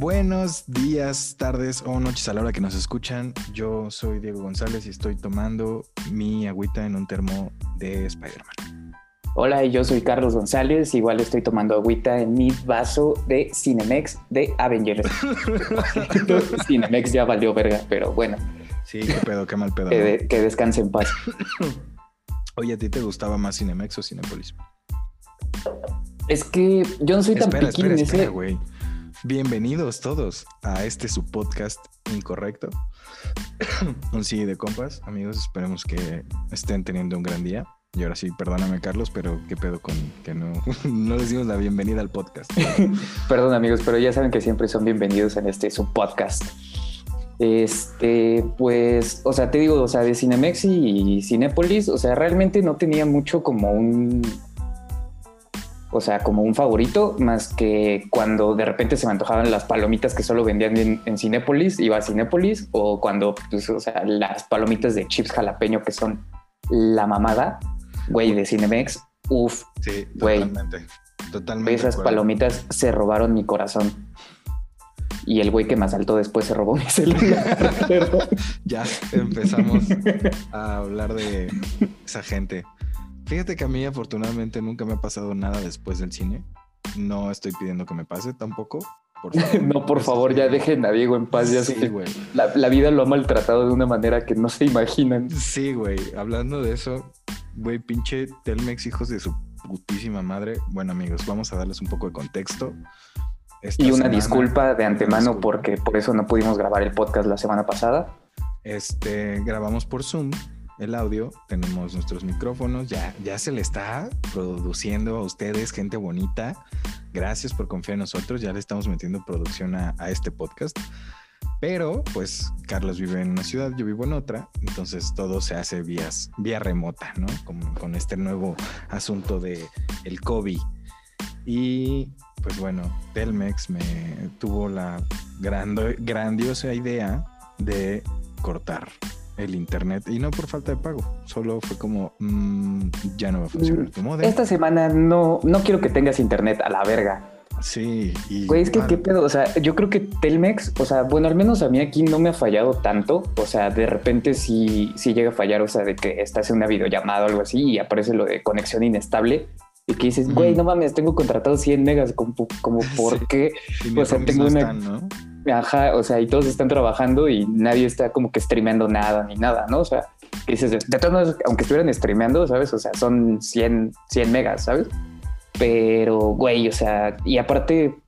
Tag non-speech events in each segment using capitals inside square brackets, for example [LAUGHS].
Buenos días, tardes o noches a la hora que nos escuchan. Yo soy Diego González y estoy tomando mi agüita en un termo de Spider-Man. Hola, yo soy Carlos González. Igual estoy tomando agüita en mi vaso de Cinemex de Avengers. [LAUGHS] Cinemex ya valió verga, pero bueno. Sí, qué pedo, qué mal pedo. Que, que descanse en paz. [COUGHS] Oye, ¿a ti te gustaba más Cinemex o Cinepolis? Es que yo no soy tan espera, espera, ese- espera, güey. Bienvenidos todos a este su podcast incorrecto. [COUGHS] un sí de compas, amigos. Esperemos que estén teniendo un gran día. Y ahora sí, perdóname, Carlos, pero qué pedo con que no, [LAUGHS] no les dimos la bienvenida al podcast. [LAUGHS] Perdón, amigos, pero ya saben que siempre son bienvenidos en este su podcast. Este, pues, o sea, te digo, o sea, de Cinemex y Cinépolis, o sea, realmente no tenía mucho como un. O sea, como un favorito, más que cuando de repente se me antojaban las palomitas que solo vendían en, en Cinépolis, iba a Cinépolis, o cuando, pues, o sea, las palomitas de chips jalapeño que son la mamada, güey, de Cinemex, uff, Sí, Güey. totalmente. Totalmente. esas acuerdo. palomitas se robaron mi corazón. Y el güey que me asaltó después se robó mi [LAUGHS] celular. [LAUGHS] Ya empezamos a hablar de esa gente. Fíjate que a mí afortunadamente nunca me ha pasado nada después del cine. No estoy pidiendo que me pase tampoco. Por [LAUGHS] favor. no, por favor, ya dejen a Diego en paz. Ya Sí, güey. la, la vida lo ha maltratado de una manera que no se imaginan. Sí, güey. Hablando de eso, güey, pinche Telmex, hijos de su putísima madre. Bueno, amigos, vamos a darles un poco de contexto. Esta Y una semana- disculpa de antemano disculpa. porque por eso no pudimos grabar el podcast la semana pasada. Este, grabamos por Zoom el audio, tenemos nuestros micrófonos, ya, ya se le está produciendo a ustedes, gente bonita. Gracias por confiar en nosotros, ya le estamos metiendo producción a, este podcast. Pero, pues, Carlos vive en una ciudad, yo vivo en otra, entonces todo se hace vía remota, ¿no? Como con este nuevo asunto de el COVID. Y, pues bueno, Telmex me tuvo la grandiosa idea de cortar el internet y no por falta de pago, solo fue como mm, ya no va a funcionar tu modem. Esta semana no, no quiero que tengas internet a la verga. Sí, y Güey, es que qué pedo, o sea, yo creo que Telmex, o sea, bueno, al menos a mí aquí no me ha fallado tanto, o sea, de repente sí, sí llega a fallar, o sea, de que estás en una videollamada o algo así y aparece lo de conexión inestable y que dices, güey, no mames, tengo contratado 100 megas, como, como [LAUGHS] ¿por Sí. qué? y o sea, tengo una- están, ¿no? O sea, y todos están trabajando y nadie está como que streameando nada ni nada, ¿no? O sea, que dices, de todas maneras, aunque estuvieran streameando, ¿sabes? O sea, son 100, 100 megas, ¿sabes? Pero, güey, o sea, y aparte,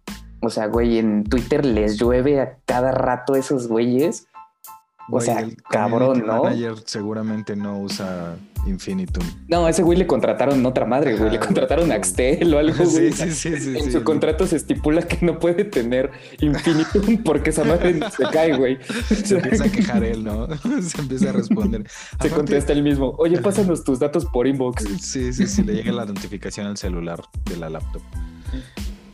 o sea, güey, en Twitter les llueve a cada rato esos güeyes. O sea, el cabrón, ¿no? manager seguramente no usa Infinitum. No, a ese güey le contrataron otra madre, güey, le Ajá, contrataron güey. a Axtel o algo, [LAUGHS] güey. Sí, sí, sí, En su contrato se estipula que no puede tener infinitum [LAUGHS] porque esa madre se cae, güey. [LAUGHS] Se empieza a quejar él, ¿no? Se empieza a responder. Se Aparte, contesta el mismo. Oye, pásanos tus datos por inbox. Sí, sí, sí, le llega la notificación al celular de la laptop.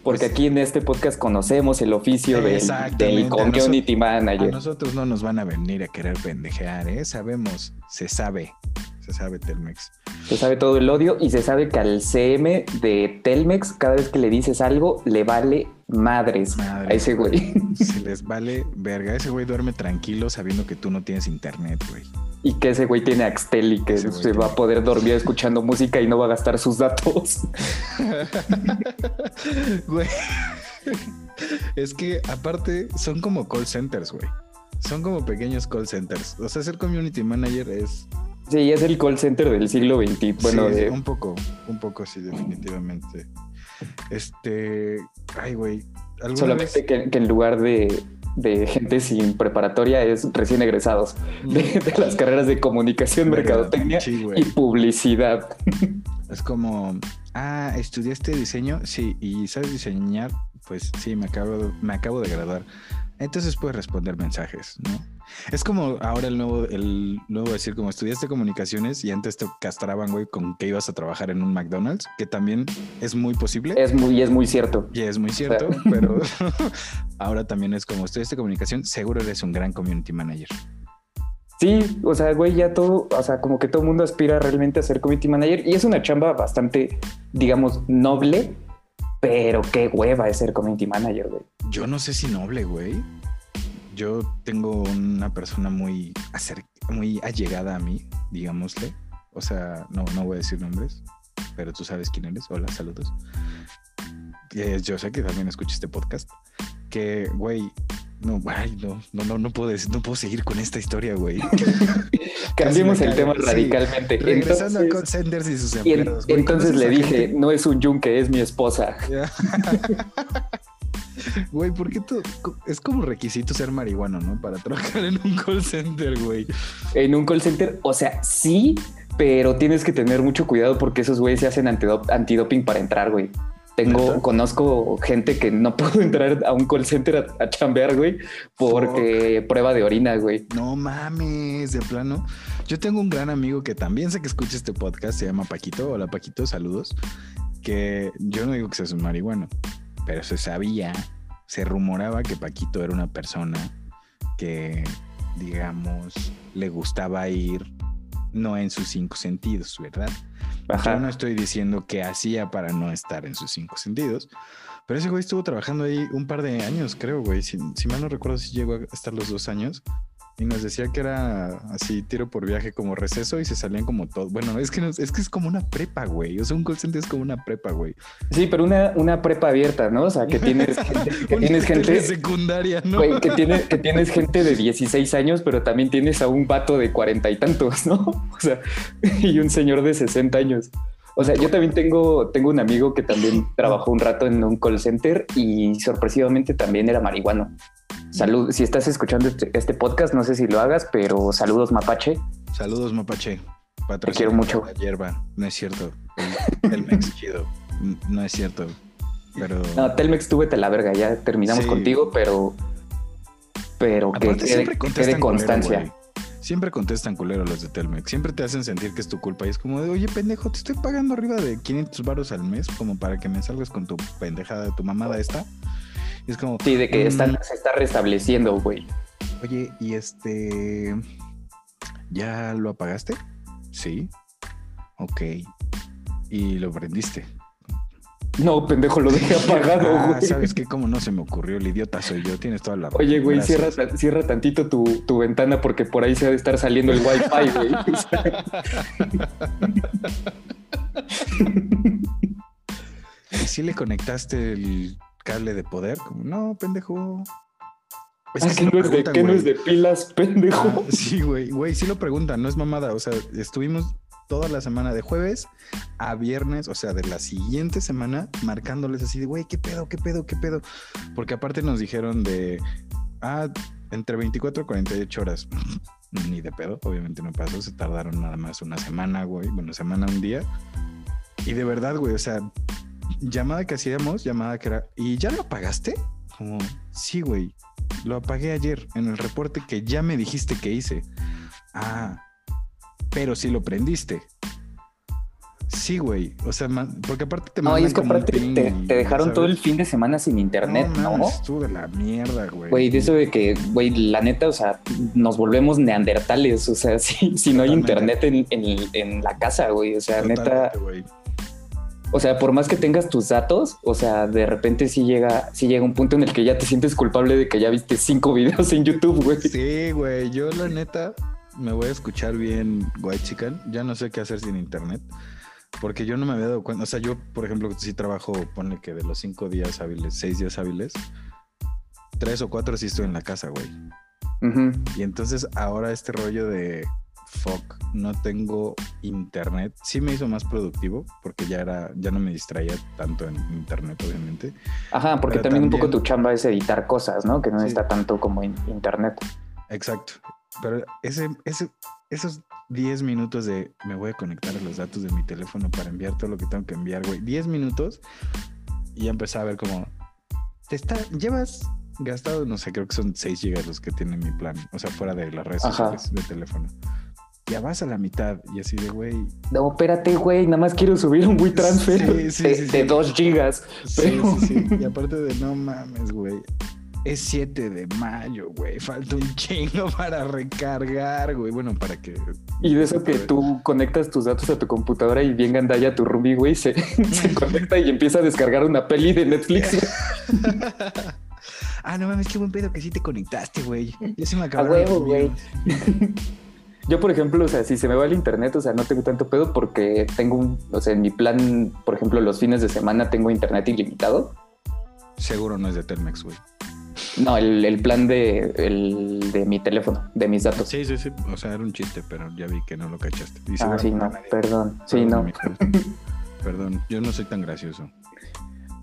Porque Pues- aquí en este podcast conocemos el oficio del, del community A manager. nosotros no nos van a venir a querer pendejear, ¿eh? Sabemos, se sabe, se sabe Telmex. Se sabe todo el odio y se sabe que al CM de Telmex, cada vez que le dices algo, le vale madres Madre, a ese güey. Se [LAUGHS] les vale verga. Ese güey duerme tranquilo sabiendo que tú no tienes internet, güey. Y que ese güey tiene Axtel y que se va a poder dormir escuchando música y no va a gastar sus datos. [LAUGHS] Güey. Es que aparte son como call centers, güey. Son como pequeños call centers. O sea, ser community manager es Sí, es el call center del siglo XX. Bueno, Sí, de- un poco, un poco sí, definitivamente. Este, ay, güey. ¿alguna solamente vez- que, que en lugar de, de gente sin preparatoria es recién egresados de, de las carreras de comunicación, mercadotecnia Sí, y publicidad. Es como, ah, ¿estudiaste diseño? Sí, ¿y sabes diseñar? Pues sí, me acabo, me acabo de graduar. Entonces puedes responder mensajes, ¿no? Es como ahora el nuevo, el nuevo decir, como estudiaste comunicaciones y antes te castraban, güey, con que ibas a trabajar en un McDonald's, que también es muy posible. Es muy, es muy cierto. Y es muy cierto, [LAUGHS] pero [LAUGHS] ahora también es como estudiaste comunicación, seguro eres un gran community manager. Sí, o sea, güey, ya todo, o sea, como que todo el mundo aspira realmente a ser community manager y es una chamba bastante, digamos, noble, pero qué hueva es ser community manager, güey. yo no sé si noble, güey. Yo tengo una persona muy, muy allegada a mí, digámosle. O sea, no, no voy a decir nombres, pero tú sabes quién eres. Hola, saludos. yo sé que también escucha este podcast. Que, güey, no, güey, no, no, no, no puedo, no puedo seguir con esta historia, güey. [LAUGHS] Cambiemos el tema radicalmente. Regresando a call centers y sus empleados. entonces le dije, no es un yunque, es mi esposa. [LAUGHS] Güey, ¿por qué tú? Es como requisito ser marihuano, ¿no? Para trabajar en un call center, güey. En un call center, o sea, sí, pero tienes que tener mucho cuidado porque esos güeyes se hacen antidoping para entrar, güey. Tengo, conozco gente que no pudo entrar a un call center a, chambear, güey, porque prueba de orina, güey. No mames, de plano. Yo tengo un gran amigo que también sé que escucha este podcast, se llama Paquito. Hola, Paquito, saludos. Que yo no digo que seas un marihuano, pero se sabía, se rumoraba que Paquito era una persona que, digamos, le gustaba ir no en sus cinco sentidos, ¿verdad? Yo no estoy diciendo que hacía para no estar en sus cinco sentidos, pero ese güey estuvo trabajando ahí un par de años, creo, güey. Si, si mal no recuerdo si llegó a estar los dos años y nos decía que era así tiro por viaje como receso y se salían como todo. Bueno, es que es que es como una prepa, güey. O sea, un call center es como una prepa, güey. Sí, pero una, una prepa abierta, ¿no? O sea, que tienes [LAUGHS] gente, que tienes gente secundaria, ¿no? Güey, que, tiene, que tienes gente de 16 años, pero también tienes a un vato de cuarenta y tantos, ¿no? O sea, [LAUGHS] y un señor de 60 años. O sea, yo también tengo, tengo un amigo que también trabajó un rato en un call center y sorpresivamente también era marihuano. Salud, si estás escuchando este, este, podcast, no sé si lo hagas, pero saludos Mapache. Saludos Mapache. Te quiero mucho. La hierba, no es cierto. Telmex chido, no es cierto. Pero... No, Telmex tuve la verga, ya terminamos contigo, pero pero que quede, constancia. Siempre contestan culero los de Telmex. Siempre te hacen sentir que es tu culpa. Y es como de, oye, pendejo, te estoy pagando arriba de 500 baros al mes como para que me salgas con tu pendejada de tu mamada esta. Es como... Sí, de que mm, se está restableciendo, güey. Oye, y este... ¿Ya lo apagaste? Sí. Ok. ¿Y lo prendiste? No, pendejo, lo dejé [LAUGHS] apagado, ah, güey. ¿Sabes qué? Como no se me ocurrió, el idiota soy yo, tienes toda la razón. Oye, güey, cierra, cierra, tantito tu, tu, ventana porque por ahí se ha de estar saliendo el wifi, güey. [LAUGHS] [LAUGHS] ¿Y si le conectaste el cable de poder? Como, no, pendejo. Es ah, que, no, es de, ¿qué no es de pilas, pendejo. Ah, sí, güey, güey, sí lo preguntan, no es mamada. O sea, estuvimos toda la semana de jueves a viernes, o sea, de la siguiente semana, marcándoles así de, güey, ¿qué pedo, qué pedo, qué pedo? Porque aparte nos dijeron de, ah, entre 24 y 48 horas. [LAUGHS] Ni de pedo, obviamente no pasó, se tardaron nada más una semana, güey, bueno, semana, un día. Y de verdad, güey, o sea, llamada que hacíamos, llamada que era, ¿y ya lo apagaste? Como, sí, güey, lo apagué ayer en el reporte que ya me dijiste que hice. Ah, pero sí lo prendiste. Sí, güey. O sea, porque aparte te No, y es que aparte te, dejaron todo el fin de semana sin internet, ¿no? ¿no? Estuvo de la mierda, güey. Güey, de eso de que, güey, la neta, o sea, nos volvemos neandertales. O sea, [LAUGHS] si, si no hay internet en, en, la casa, güey. O sea, neta. O sea, por más que tengas tus datos, o sea, de repente sí llega, sí llega un punto en el que ya te sientes culpable de que ya viste cinco [LAUGHS] videos en YouTube, güey. Sí, güey. Yo, la neta, me voy a escuchar bien White Chicken. Ya no sé qué hacer sin internet. Porque yo no me había dado cuenta. O sea, yo, por ejemplo, si trabajo, pone que de los cinco días hábiles, seis días hábiles, tres o cuatro sí estoy en la casa, güey. Y entonces ahora este rollo de fuck, no tengo internet, sí me hizo más productivo porque ya era, ya no me distraía tanto en internet, obviamente. Ajá, porque también, un poco tu chamba es editar cosas, ¿no? Que no está tanto como en internet. Exacto. Pero ese, ese, esos 10 minutos de me voy a conectar a los datos de mi teléfono para enviar todo lo que tengo que enviar, güey. 10 minutos y ya empecé a ver como te está, llevas gastado, no sé, creo que son 6 gigas los que tiene mi plan, o sea, fuera de las redes sociales de teléfono. Ya vas a la mitad y así de, güey. No, espérate, güey, nada más quiero subir un WeTransfer transfer de, 2 gigas. Sí, sí, sí. Y aparte de, no mames, güey es 7 de mayo, güey. Falta un chingo para recargar, güey. Bueno, para que. Y de eso que tú conectas tus datos a tu computadora y bien gandalla tu Ruby, güey, se, [LAUGHS] se conecta y empieza a descargar una peli de Netflix. [LAUGHS] Ah, no mames, qué buen pedo que sí te conectaste, güey. Ya se me A acabaron. huevo, güey. [LAUGHS] Yo, por ejemplo, o sea, si se me va el internet, o sea, no tengo tanto pedo porque tengo un, o sea, en mi plan, por ejemplo, los fines de semana tengo internet ilimitado. Seguro no es de Telmex, güey. No, el, el plan de, el, de mi teléfono, de mis datos. Sí, sí, sí. O sea, era un chiste, pero ya vi que no lo cachaste. Y ah, sí, no, perdón. Sí, Perdón, no. amigo. [LAUGHS] Perdón, yo no soy tan gracioso.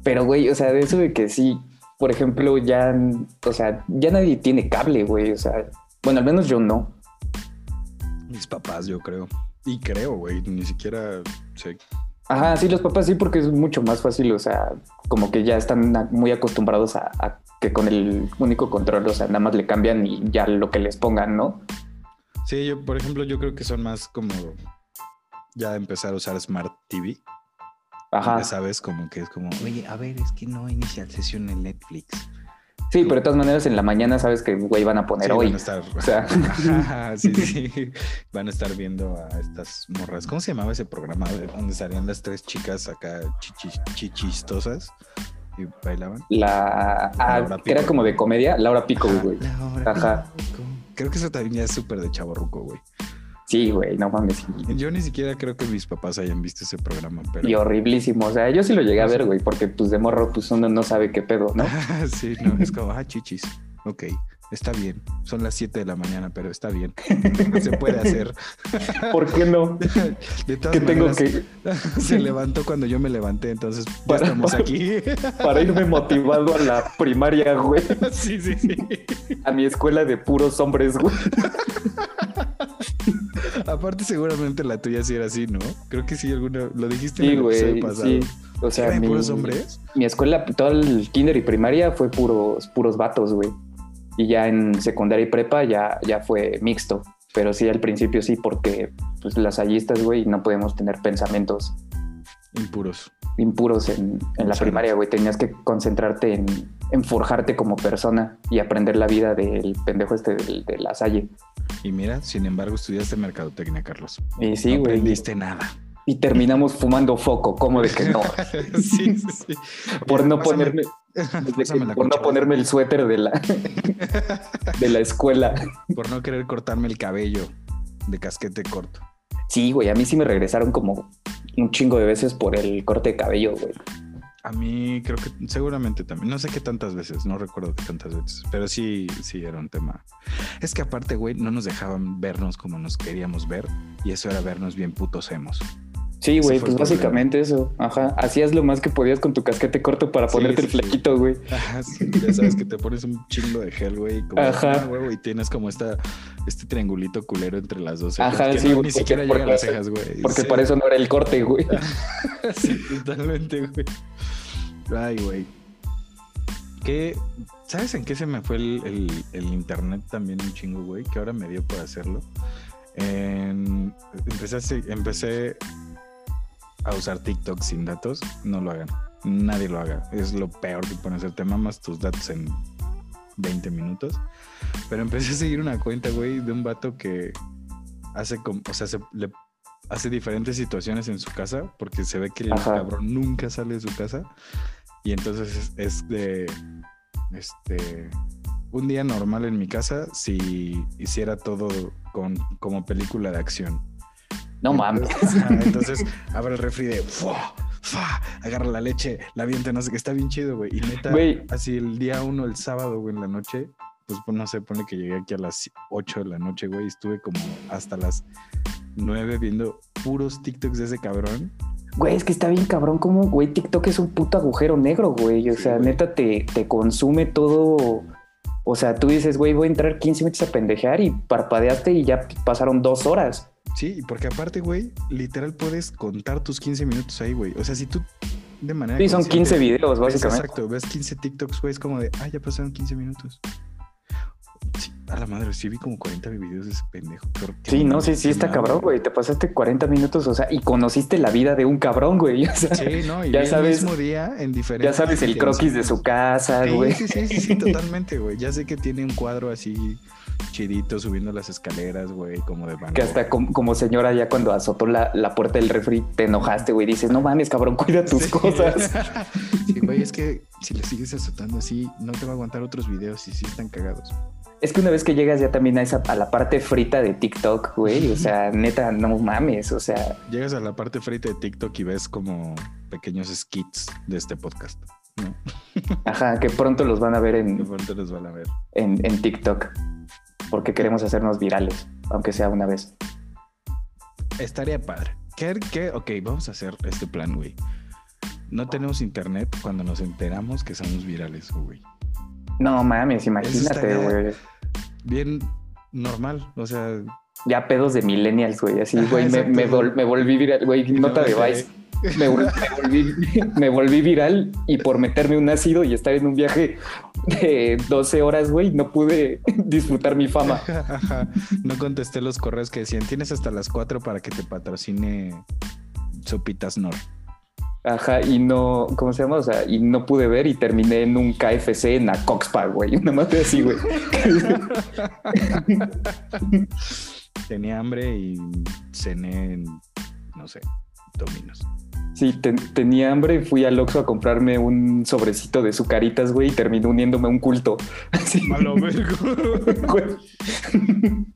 Pero, güey, o sea, de eso de que sí, por ejemplo, ya, o sea, ya nadie tiene cable, güey. O sea, bueno, al menos yo no. Mis papás, yo creo. Y creo, güey, ni siquiera sé. Ajá, sí, los papás sí, porque es mucho más fácil, o sea, como que ya están muy acostumbrados a, a que con el único control, o sea, nada más le cambian y ya lo que les pongan, ¿no? Sí, yo, por ejemplo, yo creo que son más como ya empezar a usar Smart TV. Ajá. Ya sabes, como que es como, oye, a ver, es que no inicia sesión en Netflix. Sí, pero de todas maneras en la mañana sabes que, güey, van a poner Sí, hoy. van a estar, O sea, [LAUGHS] Ajá, sí, [LAUGHS] sí. Van a estar viendo a estas morras. ¿Cómo se llamaba ese programa de donde salían las tres chicas acá chichis- chichistosas y bailaban? la... Ah, que era como de comedia, Laura Pico, Ajá, güey. Laura Ajá. Pico. Creo que eso también ya es súper de chaborruco, güey. Sí, güey, no mames. Yo ni siquiera creo que mis papás hayan visto ese programa, pero... Y horriblísimo. O sea, yo sí lo llegué a ver, güey, porque pues de morro, pues uno no sabe qué pedo, ¿no? [LAUGHS] sí, no, es como, ah, chichis. Ok, está bien. Son las 7 de la mañana, pero está bien. [LAUGHS] Se puede hacer. [LAUGHS] ¿Por qué no? De todas ¿Qué tengo que Se levantó cuando yo me levanté, entonces ya estamos aquí. para irme motivado a la primaria, güey? sí, sí, sí. A mi escuela de puros hombres, güey. [LAUGHS] Aparte, seguramente la tuya sí era así, ¿no? Creo que sí, alguna. Lo dijiste Sí, en el episodio pasado. sí. O sea, ¿Eran mi, puros hombres? mi escuela, todo el kinder y primaria fue puros, puros vatos, güey. Y ya en secundaria y prepa ya, ya fue mixto. Pero sí, al principio sí, porque pues las hallistas, güey, no podemos tener pensamientos Impuros. impuros en, en la primaria, güey. Tenías que concentrarte en, en forjarte como persona y aprender la vida del pendejo este del- de, la Salle. Y mira, sin embargo, estudiaste mercadotecnia, Carlos. Y sí, no güey. aprendiste nada. y terminamos fumando foco, como de que no. [LAUGHS] sí, sí, sí. [LAUGHS] Por no pásame- ponerme, [LAUGHS] pásame por no ponerme el suéter de la, de la escuela. Por no querer cortarme el cabello de casquete corto. Sí, güey, a mí sí me regresaron como un chingo de veces por el corte de cabello, güey. A mí creo que seguramente también. No sé qué tantas veces, no recuerdo qué tantas veces, pero sí, sí era un tema. Es que aparte, güey, no nos dejaban vernos como nos queríamos ver y eso era vernos bien putos hemos. Sí, güey, pues problema. básicamente eso. Ajá. Hacías lo más que podías con tu casquete corto para Sí, ponerte sí, el flequito, güey. [LAUGHS] Ajá, sí, ya sabes que te pones un chingo de gel, güey, como Ajá. ah, huevo, y tienes como esta, este triangulito culero entre las dos. Ajá, sí, no- güey, ni siquiera llegan las cejas, güey. Porque para eso no era el corte, güey. [LAUGHS] sí, totalmente, güey. Ay, güey. ¿Qué? ¿Sabes en qué se me fue el, el- el internet también un chingo, güey? Que ahora me dio por hacerlo. En- empecé, empecé a usar TikTok sin datos. No lo hagan. Nadie lo haga. Es lo peor que pueden hacer. Te mamas tus datos en 20 minutos. Pero empecé a seguir una cuenta, güey, de un vato que hace como, o sea, se le hace diferentes situaciones en su casa porque se ve que el Ajá. cabrón nunca sale de su casa y entonces es, es de este un día normal en mi casa si hiciera todo con como película de acción. No mames. Entonces, [LAUGHS] ajá, entonces abre el refri de ¡fua! ¡fua! agarra la leche, la avienta, no sé qué, está bien chido, güey. Y neta, Güey. así el día uno, el sábado, güey, en la noche, pues pues, no sé, pone que llegué aquí a las 8 de la noche, güey, y estuve como hasta las 9 viendo puros TikToks de ese cabrón. Güey, es que está bien cabrón como, güey, TikTok es un puto agujero negro, güey. O Sí, sea, güey. neta te, te consume todo. O sea, tú dices, güey, voy a entrar 15 minutos a pendejear y parpadeaste y ya pasaron dos horas. Sí, porque aparte, güey, literal puedes contar tus 15 minutos ahí, güey. O sea, si tú de manera. Sí, son consciente 15 videos, básicamente. Exacto, ves 15 TikToks, güey, es como de, ah, ya pasaron 15 minutos. Sí, a la madre, sí vi como 40 videos de ese pendejo. Sí, no, sí, sí, está cabrón, güey. Te pasaste 40 minutos, o sea, y conociste la vida de un cabrón, güey. [LAUGHS] O sea, Sí, no, y Ya sabes- el mismo día en diferentes. ya sabes el croquis de su casa, Sí, güey. sí, sí, sí, sí, [LAUGHS] totalmente, güey. Ya sé que tiene un cuadro así chidito subiendo las escaleras, güey, como de Que hasta como, señora ya cuando azotó la, puerta del refri te enojaste, güey. Dices, no mames, cabrón, cuida tus cosas. [LAUGHS] sí, güey, es que si le sigues azotando así, no te va a aguantar otros videos y sí están cagados. Es que una vez que llegas ya también a esa a la parte frita de TikTok, güey, o sea, [LAUGHS] neta, no mames, o sea. Llegas a la parte frita de TikTok y ves como pequeños skits de este podcast. ¿no? Ajá, que pronto los van a ver en. [LAUGHS] Que pronto los van a ver. En, en TikTok porque queremos hacernos virales, aunque sea una vez. Estaría padre. ¿Qué, qué? Ok, vamos a hacer este plan, güey. No tenemos internet cuando nos enteramos que somos virales, güey. No mames, imagínate, güey. Bien normal, o sea. Ya pedos de millennials, güey. Así, güey, me, me, volví viral, güey. Nota de Vice [LAUGHS] me, volví, viral y por meterme un ácido y estar en un viaje de 12 horas, güey, no pude [LAUGHS] disfrutar mi fama. [LAUGHS] No contesté los correos que decían, tienes hasta las 4 para que te patrocine Sopitas Nor. Ajá, y no, ¿cómo se llama? O sea, y no pude ver y terminé en un KFC en la Coxpa, güey. Una madre así, güey. Tenía hambre y cené en, no sé, dominos. Sí, tenía hambre y fui al Oxxo a comprarme un sobrecito de sucaritas, güey, y terminé uniéndome a un culto. [LAUGHS] A lo [LAUGHS]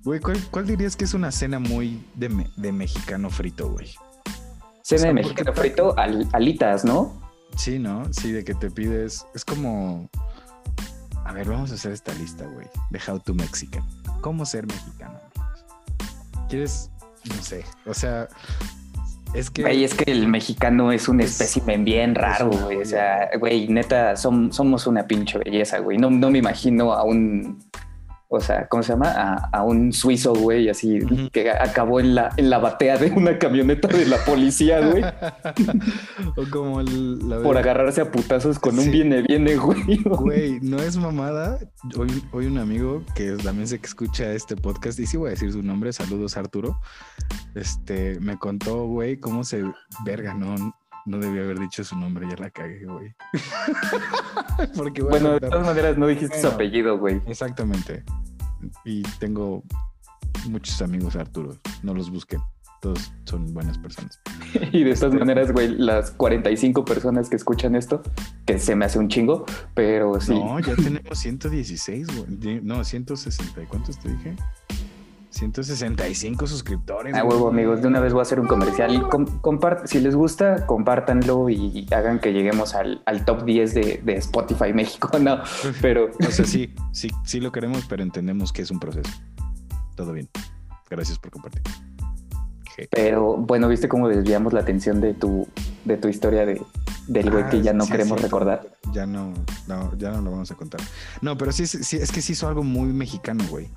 Güey, ¿cuál, dirías que es una cena muy de, mexicano frito, güey? Cena de mexicano frito, alitas, ¿no? Sí, ¿no? Sí, de que te pides. Es como. A ver, vamos a hacer esta lista, güey. De How to Mexican. ¿Cómo ser mexicano? ¿Quieres? No sé. O sea, es que... es que el mexicano es un espécimen bien raro, güey. O sea, güey, neta, somos una pinche belleza, güey. No, no me imagino a un o sea, ¿cómo se llama? A, un suizo, güey, así que acabó en la, en la batea de una camioneta de la policía, güey. [LAUGHS] o como el, Por agarrarse a putazos con un viene, viene, güey. [LAUGHS] Güey, no es mamada. Hoy, hoy un amigo que también sé que escucha este podcast, y sí voy a decir su nombre, saludos Arturo. Este me contó, güey, cómo se verga, no no debía haber dicho su nombre, ya la cagué, güey. [LAUGHS] Porque, bueno, de todas maneras no dijiste su apellido, güey. Exactamente. Y tengo muchos amigos Arturo, no los busquen. Todos son buenas personas. [LAUGHS] y de todas este, maneras, güey, las 45 personas que escuchan esto, que se me hace un chingo, pero sí. No, ya tenemos 116, güey. No, 160. ¿Cuántos te dije? 165 suscriptores. A huevo, amigos. De una vez voy a hacer un comercial. si les gusta, compártanlo y hagan que lleguemos al, top 10 de, Spotify México. No, [LAUGHS] pero. O sea, sí, [LAUGHS] sí, sí lo queremos, pero entendemos que es un proceso. Todo bien. Gracias por compartir. Pero bueno, ¿viste cómo desviamos la atención de tu, de tu historia de, del güey que ah, ya no queremos recordar? Ya no, no, ya no lo vamos a contar. No, pero sí, sí, es que sí hizo algo muy mexicano, güey.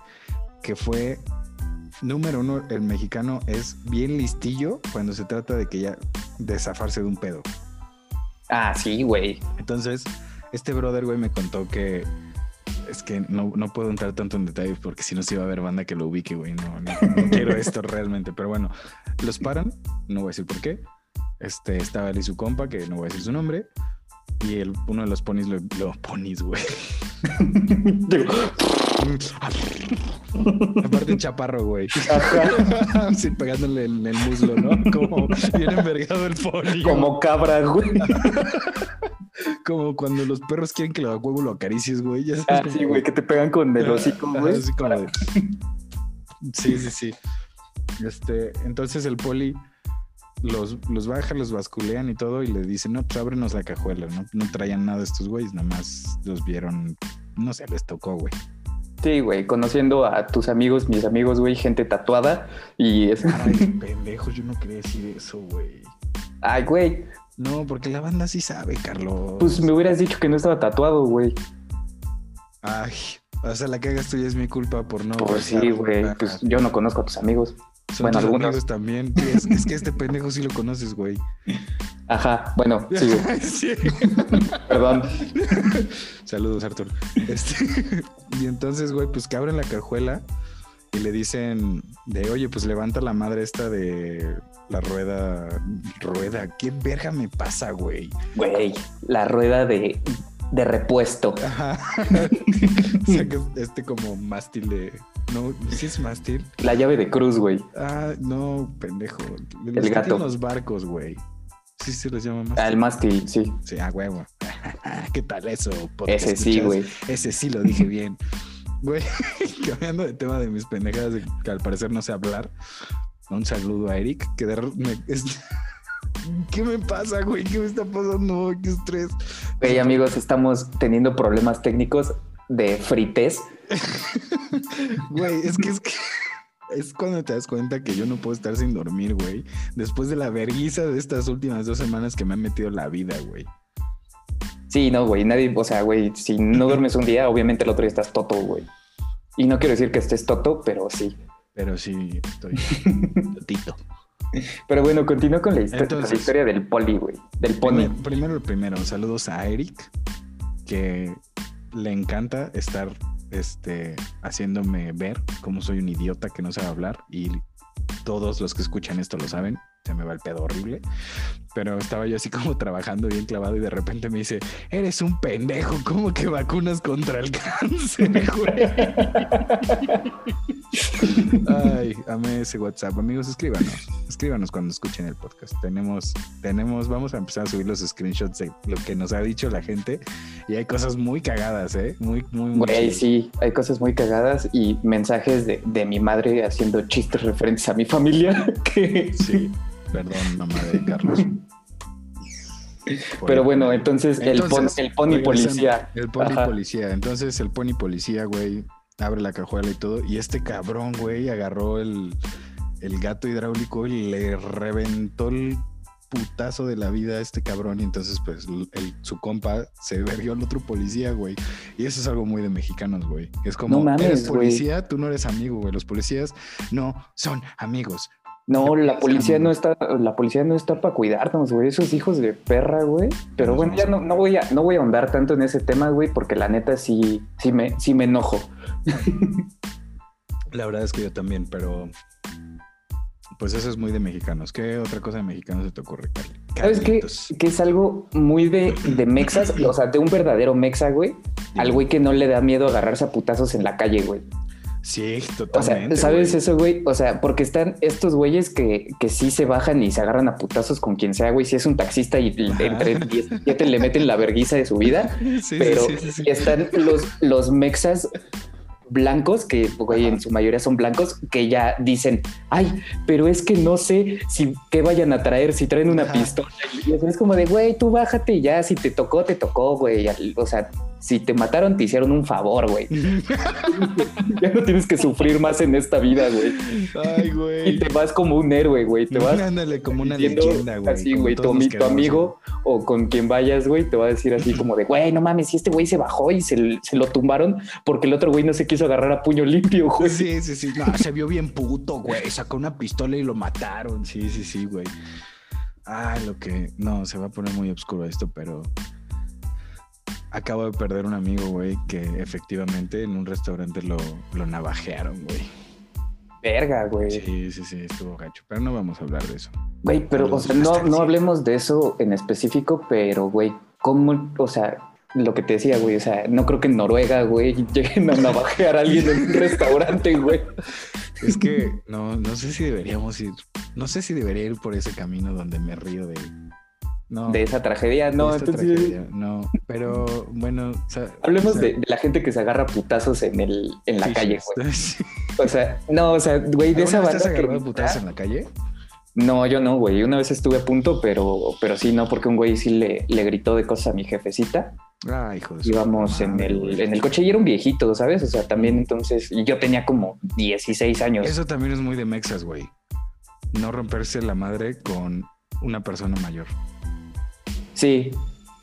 Que fue número uno, el mexicano es bien listillo cuando se trata de que ya de zafarse de un pedo. Ah, sí, güey. Entonces, este brother, güey, me contó que es que no, puedo entrar tanto en detalles porque si no se iba a ver banda que lo ubique, güey. No, no, quiero esto [LAUGHS] realmente. Pero bueno, los paran, no voy a decir por qué. Este, estaba él y su compa, que no voy a decir su nombre. Y el, uno de los ponis, lo, lo ponis, güey. [LAUGHS] [LAUGHS] [LAUGHS] Aparte chaparro, güey. [LAUGHS] Sí, pegándole en el muslo, ¿no? Como bien envergado el pony. Como cabra, güey. [LAUGHS] Como cuando los perros quieren que lo huevo lo acaricies, güey. ah, sí, güey, que te pegan con el hocico, güey. Sí, sí, sí. Este, entonces el poli los, los baja, los basculean y todo, y le dicen, no, pues ábrenos la cajuela, ¿no? No traían nada estos güeyes, nada más los vieron, no sé, les tocó, güey. Sí, güey, conociendo a tus amigos, mis amigos, güey, gente tatuada y es... Ay, pendejo, yo no quería decir eso, güey. Ay, güey. No, porque la banda sí sabe, Carlos. Pues me hubieras dicho que no estaba tatuado, güey. Ay, o sea, la que hagas tú ya es mi culpa por no... Pues sí, güey, pues yo no conozco a tus amigos. Son bueno, algunos también. Es, que este pendejo sí lo conoces, güey. Ajá, bueno, sí. [LAUGHS] Perdón. Saludos, Artur. Este, y entonces, güey, pues que abren la cajuela y le dicen de, oye, pues levanta la madre esta de la rueda. Rueda, ¿qué verga me pasa, güey? Güey, la rueda de de repuesto. Ajá. [LAUGHS] Sacas este como mástil de. No, sí es mástil. La llave de cruz, güey. Ah, no, pendejo. Los El que gato. los barcos, güey. Sí, se les llama mástil. Ah, el mástil, sí. Sí, a huevo. [LAUGHS] ¿Qué tal eso? Ese sí, güey. Ese sí lo dije bien. Güey, [LAUGHS] cambiando de tema de mis pendejadas de que al parecer no sé hablar. Un saludo a Eric, que de r- me- es- ¿Qué me pasa, güey? ¿Qué me está pasando? ¿Qué estrés? Güey, amigos, estamos teniendo problemas técnicos de frites. [LAUGHS] Güey, es que es que es cuando te das cuenta que yo no puedo estar sin dormir, güey. Después de la verguiza de estas últimas dos semanas que me han metido la vida, güey. Sí, no, güey, nadie, o sea, güey, si no duermes un día, obviamente el otro día estás toto, güey. Y no quiero decir que estés toto, pero sí. Pero sí, estoy [LAUGHS] totito. Pero bueno, continúo con la, histo- con la historia del poli, güey. Del pony. Primero, primero, saludos a Eric, que le encanta estar este, haciéndome ver cómo soy un idiota que no sabe hablar y todos los que escuchan esto lo saben, se me va el pedo horrible, pero estaba yo así como [LAUGHS] trabajando bien clavado y de repente me dice, eres un pendejo, ¿cómo que vacunas contra el [LAUGHS] cáncer? güey?" Ay, amé ese WhatsApp. Amigos, escríbanos. Escríbanos cuando escuchen el podcast. Tenemos, tenemos, vamos a empezar a subir los screenshots de lo que nos ha dicho la gente. Y hay cosas muy cagadas, ¿eh? Muy, muy, muy. Güey, sí, hay cosas muy cagadas y mensajes de, de mi madre haciendo chistes referentes a mi familia. [LAUGHS] Que... Sí, perdón, mamá de Carlos. Pero bueno, entonces, el, pon- Entonces, el pony policía. El pony Ajá. policía. Entonces, el pony policía, güey, abre la cajuela y todo. Y este cabrón, güey, agarró el, el gato hidráulico y le reventó el putazo de la vida a este cabrón. Y entonces, pues, el- su compa se vergió al otro policía, güey. Y eso es algo muy de mexicanos, güey. Es como, No mames, eres policía, tú no eres amigo, güey. Los policías no son amigos. No, la policía no está, la policía no está para cuidarnos, güey. Esos hijos de perra, güey. Pero bueno, ya no, no voy a, no voy a ahondar tanto en ese tema, güey, porque la neta sí, sí me, sí me enojo. [LAUGHS] La verdad es que yo también, pero pues eso es muy de mexicanos. ¿Qué otra cosa de mexicanos se te ocurre, Carly? ¿Sabes qué? Que es algo muy de, de mexas, o sea, de un verdadero mexa, güey. Al güey que no le da miedo agarrarse a putazos en la calle, güey. Sí, O sea, totalmente. ¿sabes güey. eso, güey? O sea, porque están estos güeyes que, que sí se bajan y se agarran a putazos con quien sea, güey. Si es un taxista y Ajá. entre 17 le meten la verguiza de su vida. [LAUGHS] Sí, pero sí, sí, están los, los mexas blancos, que güey, en su mayoría son blancos, que ya dicen, ay, pero es que no sé si qué vayan a traer, si traen una Ajá. pistola. Y es como de, güey, tú bájate y ya, si te tocó, te tocó, güey. O sea, si te mataron, te hicieron un favor, güey. [LAUGHS] Ya no tienes que sufrir más en esta vida, güey. Ay, Y güey. te vas como un héroe, güey. Te vas Ándale, como una leyenda, güey. Así, güey, tu, amigo o con quien vayas, güey, te va a decir así como de, güey, no mames, si este güey se bajó y se, se lo tumbaron porque el otro güey no se quiso agarrar a puño limpio, güey. Sí, sí, sí. No, se vio bien puto, güey. Sacó una pistola y lo mataron. Sí, sí, sí, güey. Ay, lo que. No, se va a poner muy oscuro esto, pero. Acabo de perder un amigo, güey, que efectivamente en un restaurante lo, lo navajearon, güey. Verga, güey. Sí, sí, sí, estuvo gacho. Pero no vamos a hablar de eso. Güey, pero, o sea, no, no hablemos de eso en específico, pero, güey, ¿cómo, o sea, lo que te decía, güey, o sea, no creo que en Noruega, güey, [LAUGHS] lleguen a navajear a alguien en un restaurante, güey. Es que no, no sé si deberíamos ir. No sé si debería ir por ese camino donde me río de. No. De esa tragedia, no, entonces... tragedia, No, pero bueno. o sea, Hablemos o sea, de, de la gente que se agarra putazos en, el, en la calle, güey. Sí. O sea, no, o sea, güey, de esa ¿Alguna vez te banda que... agarrado a putazos en la calle? No, yo no, güey. Una vez estuve a punto, pero, pero sí, no, porque un güey sí le, le gritó de cosas a mi jefecita. Ah, hijo de Íbamos en el, en el coche y era un viejito, ¿sabes? O sea, también entonces, yo tenía como 16 años. Eso también es muy de Mexas, güey. No romperse la madre con una persona mayor. Sí,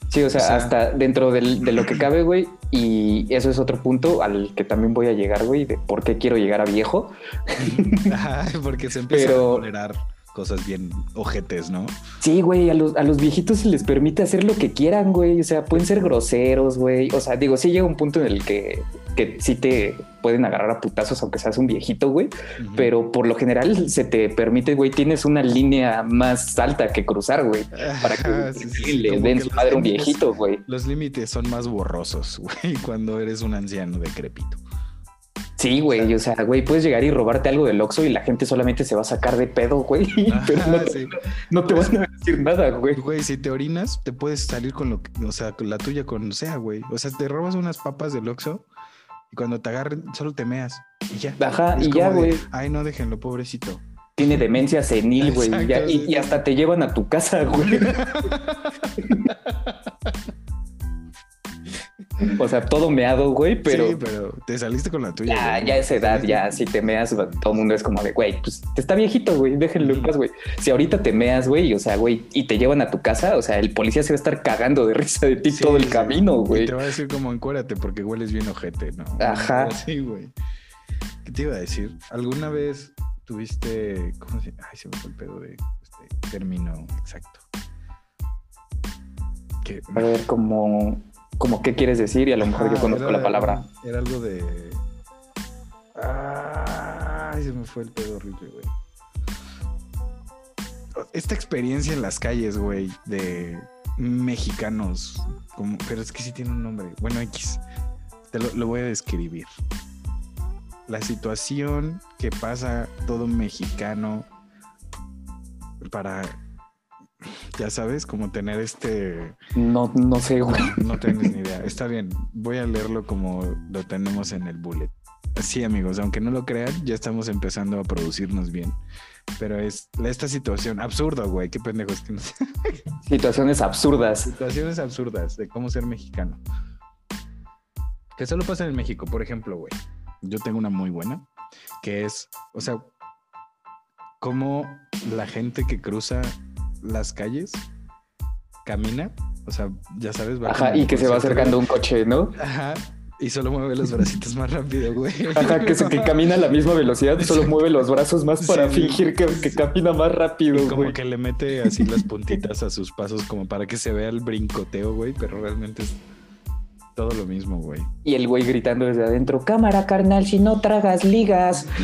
sí, o sea, O sea- hasta dentro del- de lo que cabe, güey. Y eso es otro punto al que también voy a llegar, güey, de por qué quiero llegar a viejo. [LAUGHS] Ajá, porque se empieza Pero- a tolerar cosas bien ojetes, ¿no? Sí, güey, a los, a los viejitos se les permite hacer lo que quieran, güey. O sea, pueden ser groseros, güey. O sea, digo, sí llega un punto en el que, que sí te pueden agarrar a putazos aunque seas un viejito, güey. Pero por lo general se te permite, güey, tienes una línea más alta que cruzar, güey. Para que [LAUGHS] le den su madre a un viejito, güey. Los límites son más borrosos, [LAUGHS] güey, cuando eres un anciano decrépito. Sí, güey, o sea, güey, puedes llegar y robarte algo del Oxxo y la gente solamente se va a sacar de pedo, güey. [LAUGHS] pero no, te van a decir nada, güey. Güey, si te orinas, te puedes salir con lo que, o sea, con la tuya con sea, güey. O sea, te robas unas papas del Oxxo y cuando te agarren, solo te meas y ya. Ajá, y ya, güey. Ay, no, déjenlo, pobrecito. Tiene demencia senil, güey. Y, y, hasta te llevan a tu casa, güey. [LAUGHS] O sea, todo meado, güey, pero. Sí, pero te saliste con la tuya. Ya, ya esa edad, ya, si te meas, todo el mundo es como de, güey, pues te está viejito, güey, déjenlo en paz, güey. Si ahorita te meas, güey, o sea, güey, y te llevan a tu casa, o sea, el policía se va a estar cagando de [LAUGHS] risa de ti todo el camino, güey. Te va a decir como encuérate porque hueles bien ojete, ¿no? Ajá. Sí, güey. ¿Qué te iba a decir? ¿Alguna vez tuviste. ¿Cómo se Ay, se me fue el pedo de este término exacto. A ver, como como qué quieres decir y a lo mejor yo conozco la palabra. Era algo de. Ay, se me fue el pedo horrible, güey. Esta experiencia en las calles, güey, de mexicanos, como, pero es que sí tiene un nombre. Bueno, X. Te lo, lo voy a describir. La situación que pasa todo mexicano para ya sabes, como tener este... No, no sé, güey. No, tienes ni idea. Está bien, voy a leerlo como lo tenemos en el bullet. Sí, amigos, aunque no lo crean, ya estamos empezando a producirnos bien. Pero es esta situación absurda, güey, qué pendejos que [LAUGHS] Situaciones absurdas. Situaciones absurdas de cómo ser mexicano. Que solo pasa en México, por ejemplo, güey. Yo tengo una muy buena, que es, o sea, cómo la gente que cruza las calles, camina, o sea, ya sabes, va Ajá, y que se va acercando un coche, ¿no? Ajá. Y solo mueve los bracitos más rápido, güey. Ajá, que, que camina a la misma velocidad, [LAUGHS] solo mueve los brazos más para fingir que, camina más rápido, y como que le mete así las puntitas a sus pasos como para que se vea el brincoteo, güey, pero realmente es todo lo mismo, güey. Y el güey gritando desde adentro, cámara, carnal, si no tragas ligas. [LAUGHS]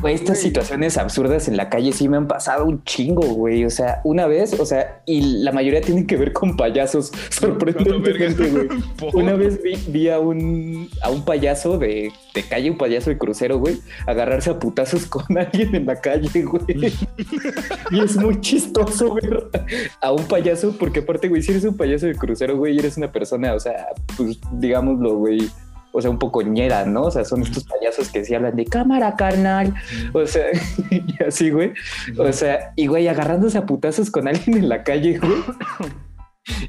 Güey, estas situaciones absurdas en la calle sí me han pasado un chingo, güey. O sea, una vez, o sea, y la mayoría tienen que ver con payasos, [LAUGHS] sorprendentemente, güey. Una vez vi, a, un, a un payaso de, de, calle, un payaso de crucero, güey, agarrarse a putazos [LAUGHS] con alguien en la calle, güey. y es muy chistoso, güey, a un payaso, porque aparte, güey, si eres un payaso de crucero, güey, eres una persona, o sea, pues digámoslo, güey o sea, un poco ñera, ¿no? O sea, son estos payasos que sí hablan de cámara, carnal. O sea, [LAUGHS] y así, güey. O sea, y güey, agarrándose a putazos con alguien en la calle, güey.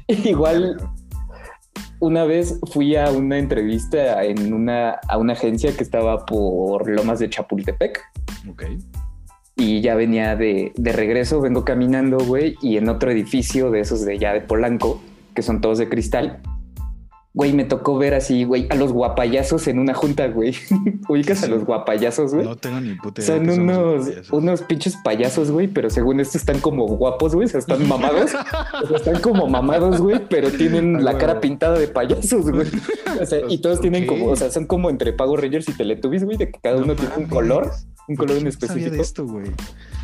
[LAUGHS] Igual, una vez fui a una entrevista en una, a una agencia que estaba por Lomas de Chapultepec. Ok. Y ya venía de, de regreso, vengo caminando, güey, y en otro edificio de esos de ya de Polanco, que son todos de cristal, Güey, me tocó ver así, güey, a los guapayazos en una junta, güey. [LAUGHS] ¿Ubicas a los guapayazos, güey? No tengo ni puta idea. Son unos, unos pinches payasos, güey, pero según esto están como guapos, güey. O sea, están mamados. [LAUGHS] o sea, están como mamados, güey, pero tienen la cara pintada de payasos, güey. [LAUGHS] O sea, y todos tienen como, o sea, son como entre Pago Rangers y Teletubbies, güey, de que cada uno tiene un color un color en específico. de esto, güey?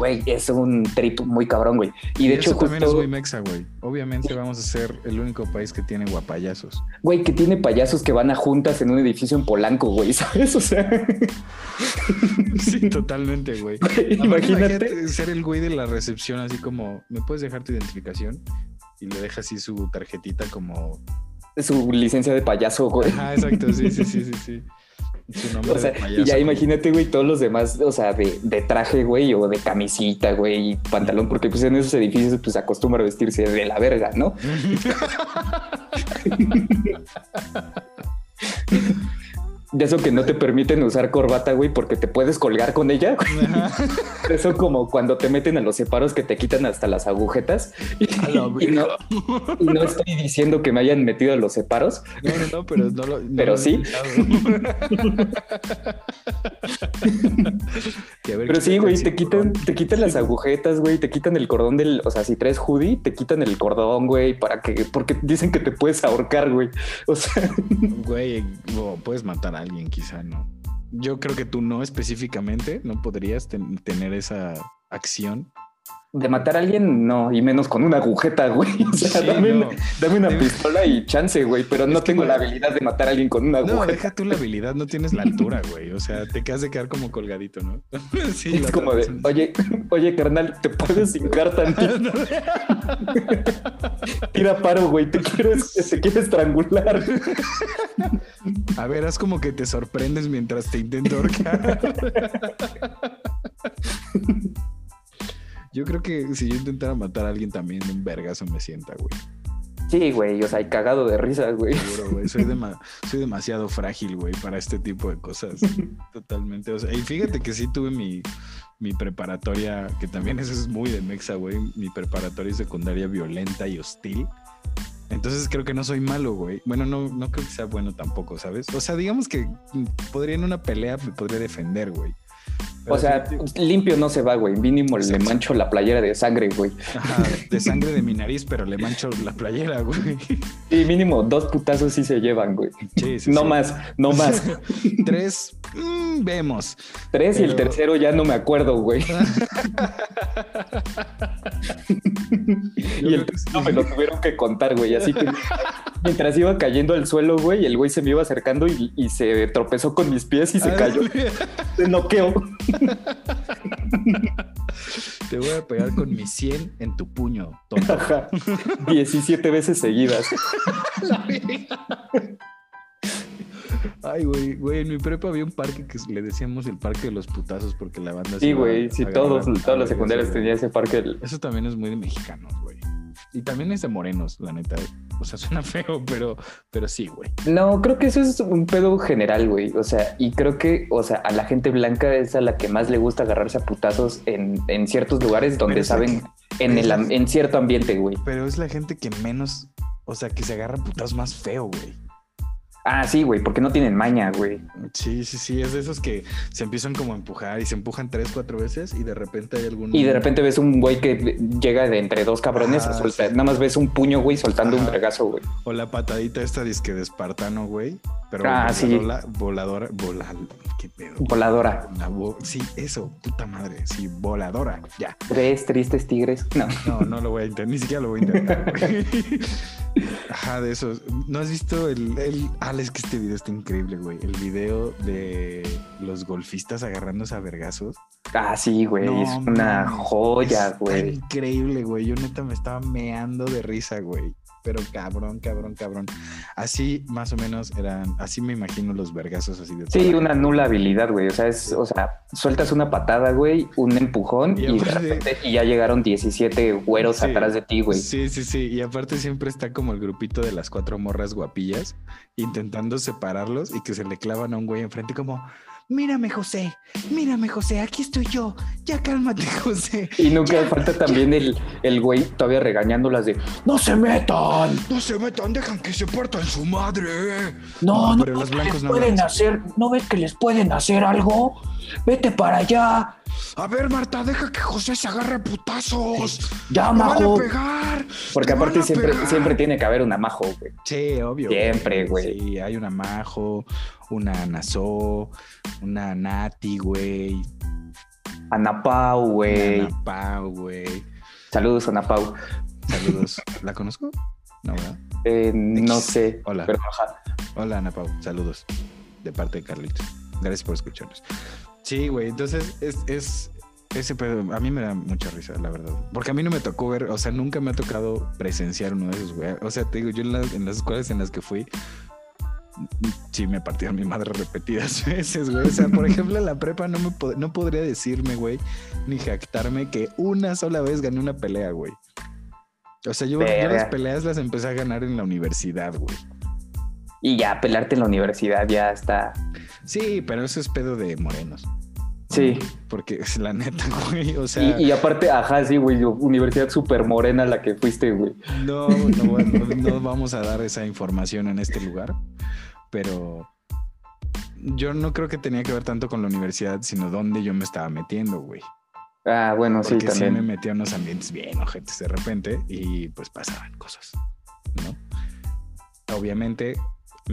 Güey, es un trip muy cabrón, güey. Y de hecho, eso también es muy mexa, güey. Obviamente vamos a ser el único país que tiene guapayazos. Güey, que tiene payasos que van a juntas en un edificio en Polanco, güey, [LAUGHS] ¿sabes? O sea. sí, totalmente, güey. [LAUGHS] Imagínate. ser el güey de la recepción, así como, ¿me puedes dejar tu identificación? Y le deja así su tarjetita como. Su licencia de payaso, güey. Ah, exacto, sí, sí, sí, sí, sí [LAUGHS] [LAUGHS] o sea, y ya imagínate, güey, todos los demás, o sea, de, de, traje, güey, o de camisita, güey, y pantalón, porque pues en esos edificios pues acostumbra a vestirse de la verga, ¿no? [LAUGHS] [LAUGHS] de eso que no te permiten usar corbata, güey, porque te puedes colgar con ella. Eso como cuando te meten a los separos que te quitan hasta las agujetas. Y, no, no, estoy diciendo que me hayan metido a los separos. No, no, no, pero no lo. pero sí. pero sí, güey, te quitan, te quitan las agujetas, güey, te quitan el cordón del, o sea, si traes hoodie, te quitan el cordón, güey, para que, porque dicen que te puedes ahorcar, güey. O sea, güey, puedes matar a alguien, quizá, ¿no? Yo creo que tú no específicamente, no podrías tener esa acción de matar a alguien, no, y menos con una agujeta, güey. [LAUGHS] O sea, dame, una pistola y chance, güey, pero no tengo la habilidad de matar a alguien con una agujeta. No, deja tú la habilidad, no tienes la altura, güey. O sea, te quedas de quedar como colgadito, ¿no? [LAUGHS] sí, es como de, oye, oye, carnal, ¿te puedes [LAUGHS] hincar tantito? Tira paro, güey, te quiero, te quiero estrangular. a ver, haz como que te sorprendes mientras te intento ahorcar. Yo creo que si yo intentara matar a alguien también, un vergazo me sienta, güey. Sí, güey, o sea, cagado de risa, güey. Seguro, güey. [LAUGHS] Soy, demasiado frágil, güey, para este tipo de cosas. [LAUGHS] Totalmente. O sea, y fíjate que sí tuve mi, preparatoria, que también eso es muy de mexa, güey. Mi preparatoria secundaria violenta y hostil. Entonces creo que no soy malo, güey. Bueno, no, no creo que sea bueno tampoco, ¿sabes? O sea, digamos que podría en una pelea me podría defender, güey o sea, limpio no se va, güey. Mínimo le mancho la playera de sangre, güey. Ajá, de sangre de mi nariz, pero le mancho la playera, güey. Y mínimo dos putazos sí se llevan, güey. Sí, sí, no más, no más. [LAUGHS] Tres, mm, vemos. Tres y el tercero ya no me acuerdo, güey. [LAUGHS] y el tercero me lo tuvieron que contar, güey. Así que mientras iba cayendo al suelo, güey, el güey se me iba acercando y, y se tropezó con mis pies y se cayó. Se noqueó. [LAUGHS] Te voy a pegar con mi 100 en tu puño, 17 veces seguidas. Ay, güey, güey, en mi prepa había un parque que le decíamos el parque de los putazos porque la banda... Sí, güey, sí, todos, todos los secundarios tenían ese parque. Eso también es muy de mexicanos, güey. Y también es de morenos, la neta. O sea, suena [LAUGHS] feo, pero, pero sí, güey. No, creo que eso es un pedo general, güey. O sea, y creo que, o sea, a la gente blanca es a la que más le gusta agarrarse a putazos en, en ciertos lugares donde saben, en, el, en cierto ambiente, güey. Pero es la gente que menos, o sea, que se agarra putazos más feo, güey. Ah, sí, güey, porque no tienen maña, güey. Sí, sí, sí, es de esos que se empiezan como a empujar y se empujan tres, cuatro veces y de repente hay algún... Y de repente ves un güey que llega de entre dos cabrones, nada más ves un puño, güey, soltando un regazo, güey. O la patadita esta disque de espartano, güey. Pero ah, sí. voladora, ¿qué pedo? Voladora. sí, eso, puta madre, sí, voladora, ya. Tres tristes tigres, [LAUGHS] no. No, no lo voy a intentar, ni siquiera lo voy a intentar. [LAUGHS] Ajá, de eso. ¿No has visto el, el... Ah, es que este video está increíble, güey. El video de los golfistas agarrándose a vergazos. Ah, sí, güey. es una joya, güey. Increíble, güey. Yo neta me estaba meando de risa, güey pero cabrón, cabrón, cabrón. Así más o menos eran, así me imagino los vergazos así de Sí, una nula habilidad, güey. O sea, es, o sea, sueltas una patada, güey, un empujón y, ya llegaron 17 güeros atrás de ti, güey. Sí, sí, sí. Y aparte siempre está como el grupito de las cuatro morras guapillas intentando separarlos y que se le clavan a un güey enfrente como mírame José, mírame José, aquí estoy yo, ya cálmate [LAUGHS] José. Y nunca falta también el, el güey todavía regañándolas de, no se metan. No se metan, dejan que se partan su madre. No, no, pero los blancos no pueden hacer, ¿no ves que les pueden hacer algo? Vete para allá. A ver, Marta, deja que José se agarre putazos. Ya, majo. Van a pegar. Porque aparte siempre, siempre tiene que haber una majo, güey. Sí, obvio. Siempre, güey. Sí, hay una majo, una Nazó, una Nati, güey. Anapau, güey. Anapau, güey. Saludos, Anapau. Saludos. ¿La conozco? No, ¿verdad? Eh, no sé. Hola. Hola, Anapau. Saludos. De parte de Carlitos. Gracias por escucharnos. Sí, güey. Entonces, es, es ese pedo. A mí me da mucha risa, la verdad. Porque a mí no me tocó ver, o sea, nunca me ha tocado presenciar uno de esos, güey. O sea, te digo, yo en, en las escuelas en las que fui, sí me partieron mi madre repetidas [LAUGHS] veces, güey. O sea, por ejemplo, en la prepa no, me no podría decirme, güey, ni jactarme que una sola vez gané una pelea, güey. O sea, yo, las peleas las empecé a ganar en la universidad, güey. Y ya pelarte en la universidad ya está. Sí, pero eso es pedo de morenos. Sí. Porque es [LAUGHS] la neta, güey. O sea. Y, y aparte, ajá, sí, güey, universidad súper morena la que fuiste, güey. No, no, no, no vamos a dar esa información en este lugar. Pero yo no creo que tenía que ver tanto con la universidad, sino dónde yo me estaba metiendo, güey. Ah, bueno, sí, Porque sí también. me metí a unos ambientes bien ojetes de repente y pues pasaban cosas, ¿no? Obviamente,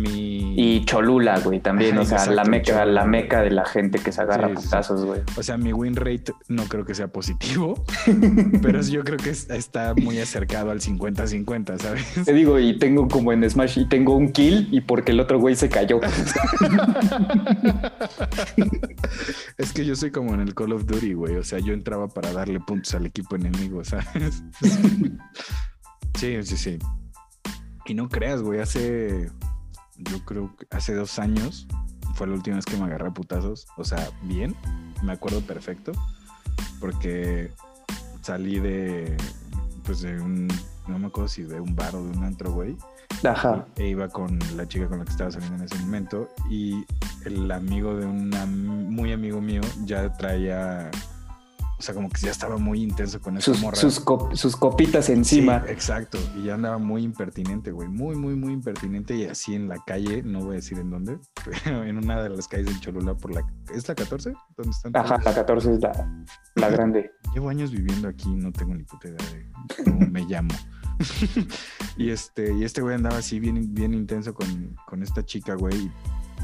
mi. Y Cholula, güey, también. Ajá, o sea, la meca, Cholula, la meca de la gente que se agarra Sí, putazos, güey. O sea, mi win rate no creo que sea positivo, [LAUGHS] pero yo creo que es- está muy acercado al 50-50, ¿sabes? Te digo, y tengo como en Smash, y tengo un kill, y porque el otro güey se cayó. [LAUGHS] Es que yo soy como en el Call of Duty, güey. O sea, yo entraba para darle puntos al equipo enemigo, ¿sabes? [LAUGHS] Sí, sí, sí. Y no creas, güey, hace, yo creo que hace dos años fue la última vez que me agarré a putazos. O sea, bien, me acuerdo perfecto, porque salí de, pues de un, no me acuerdo si de un bar o de un antro, güey. Ajá. E iba con la chica con la que estaba saliendo en ese momento y el amigo de un muy amigo mío ya traía, o sea, como que ya estaba muy intenso con esa Sus, morra. sus, cop- sus copitas encima. Sí, exacto. Y ya andaba muy impertinente, güey. Muy, muy, muy impertinente. Y así en la calle, no voy a decir en dónde, [LAUGHS] pero en una de las calles de Cholula por la... ¿Es la 14? ¿Dónde están? Ajá, todos? la 14 es la, la [LAUGHS] grande. Llevo años viviendo aquí, no tengo ni puta idea de cómo me llamo. [LAUGHS] y este, y este güey andaba así bien, bien intenso con, con esta chica, güey.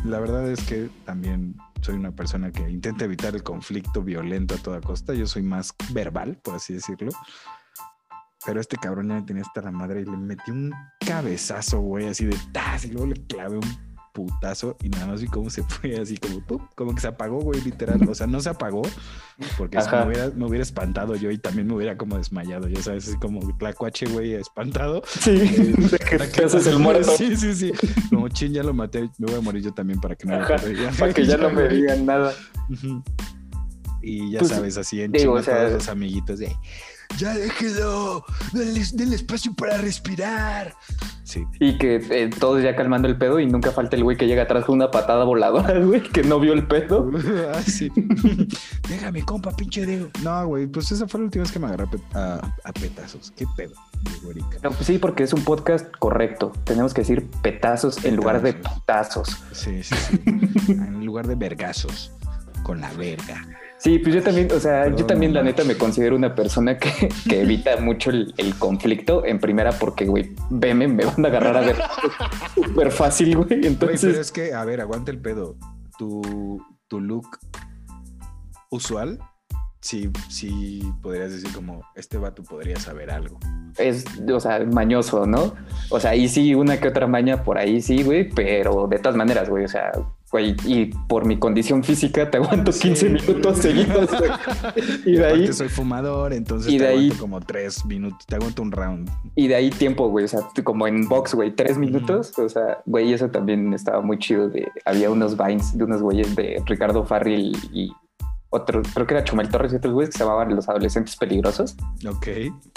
Y la verdad es que también soy una persona que intenta evitar el conflicto violento a toda costa. Yo soy más verbal, por así decirlo. Pero este cabrón ya me tenía hasta la madre y le metí un cabezazo, güey, así de tas, y luego le clavé un putazo y nada más vi cómo se [LAUGHS] fue así como como que se apagó, güey, literal. O sea, no se apagó porque si me hubiera, me hubiera espantado yo y también me hubiera como desmayado, ya sabes, así como tlacuache, güey, espantado. Sí, [LAUGHS] de que te haces el muerto. [LAUGHS] Sí, sí, sí. Como chin, ya lo maté, me voy a morir yo también para que no me. Para que ya no me digan nada. Y ya Pues, sabes, así en digo, o sea- los amiguitos de ya déjelo, denle, denle espacio para respirar. Sí, Y que eh, todos ya calmando el pedo y nunca falta el güey que llega atrás con una patada voladora, [LAUGHS] güey, que no vio el pedo. [LAUGHS] ah, sí. [LAUGHS] Déjame, compa, pinche Diego. No, güey, pues esa fue la última vez que me agarré a, pet- a- a petazos. ¿Qué pedo? No, pues sí, porque es un podcast correcto. Tenemos que decir petazos en lugar de putazos. Sí, sí, sí. en lugar de vergazos, con la verga. Sí, pues yo también, o sea, Perdón, yo también la neta me considero una persona que, [LAUGHS] que evita mucho el, el conflicto en primera porque, güey, veme, me van a agarrar a ver [LAUGHS] súper fácil, güey. Güey, pero Entonces, es que, a ver, aguanta el pedo. Tu, tu look usual, sí, sí podrías decir como, este vato podría saber algo. es, o sea, mañoso, ¿no? O sea, ahí sí, una que otra maña por ahí sí, güey, pero de todas maneras, güey, o sea, güey, y por mi condición física te aguanto 15 Sí. minutos seguidos, güey. [LAUGHS] Y de ahí, soy fumador, entonces y te de ahí- aguanto como tres minutos, te aguanto un round. y de ahí tiempo, güey, o sea, como en box, güey, tres minutos, o sea, güey, eso también estaba muy chido. De, había unos vines de unos güeyes de Ricardo Farril y otro, creo que era Chumel Torres y otros güeyes que se llamaban Los Adolescentes Peligrosos. Ok.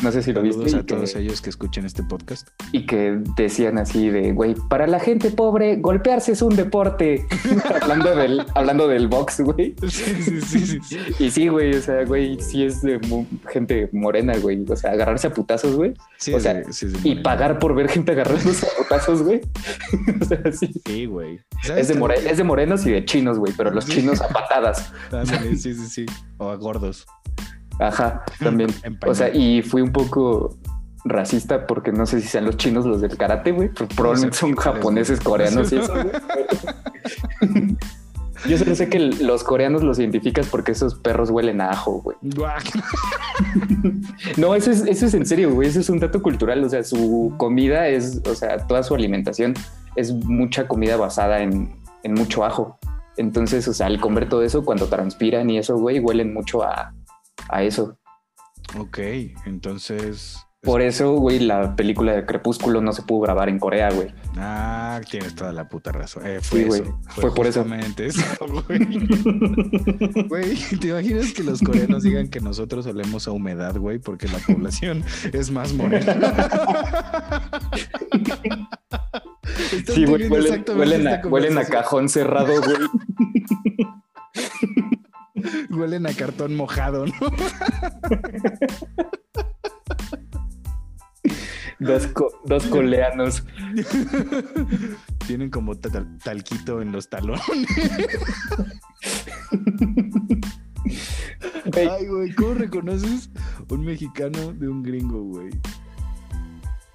No sé si lo viste. a que- todos ellos que escuchen este podcast. y que decían así de, güey, para la gente pobre, golpearse es un deporte. [LAUGHS] hablando, del, hablando del box, güey. [LAUGHS] Sí, sí, sí, sí. Y sí, güey, o sea, güey, sí es de gente morena, güey. O sea, agarrarse a putazos, güey. Sí, O sea, sí Y pagar por ver gente agarrándose a putazos, güey. [LAUGHS] o sea, sí. Sí, güey. ¿Sabes Es de, es de morenos y de chinos, güey, pero los chinos a patadas. Ándale, sí, sí, sí. O a gordos. Ajá, [LAUGHS] también. O sea, y fui un poco racista porque no sé si sean los chinos los del karate, güey. Probablemente son ¿cuáles, japoneses, coreanos y eso, güey. [LAUGHS] Yo solo sé que los coreanos los identificas porque esos perros huelen a ajo, güey. [LAUGHS] No, eso es, eso es en serio, güey. Eso es un dato cultural. O sea, su comida es, o sea, toda su alimentación es mucha comida basada en, en mucho ajo. Entonces, o sea, al comer todo eso, cuando transpiran y eso, güey, huelen mucho a, a eso. Ok, entonces. Por eso, güey, la película de Crepúsculo no se pudo grabar en Corea, güey. Ah, tienes toda la puta razón. Eh, fue Sí, güey. Fue por eso. eso, [LAUGHS] güey. Güey, ¿te imaginas que los coreanos digan que nosotros olemos a humedad, güey? Porque la población es más morena. [LAUGHS] Sí, güey, huelen, a, huelen a cajón cerrado, güey. [LAUGHS] Huelen a cartón mojado, ¿no? Dos, co- dos coleanos. [LAUGHS] Tienen como tal- talquito en los talones. Ay, güey, ¿cómo reconoces un mexicano de un gringo, güey?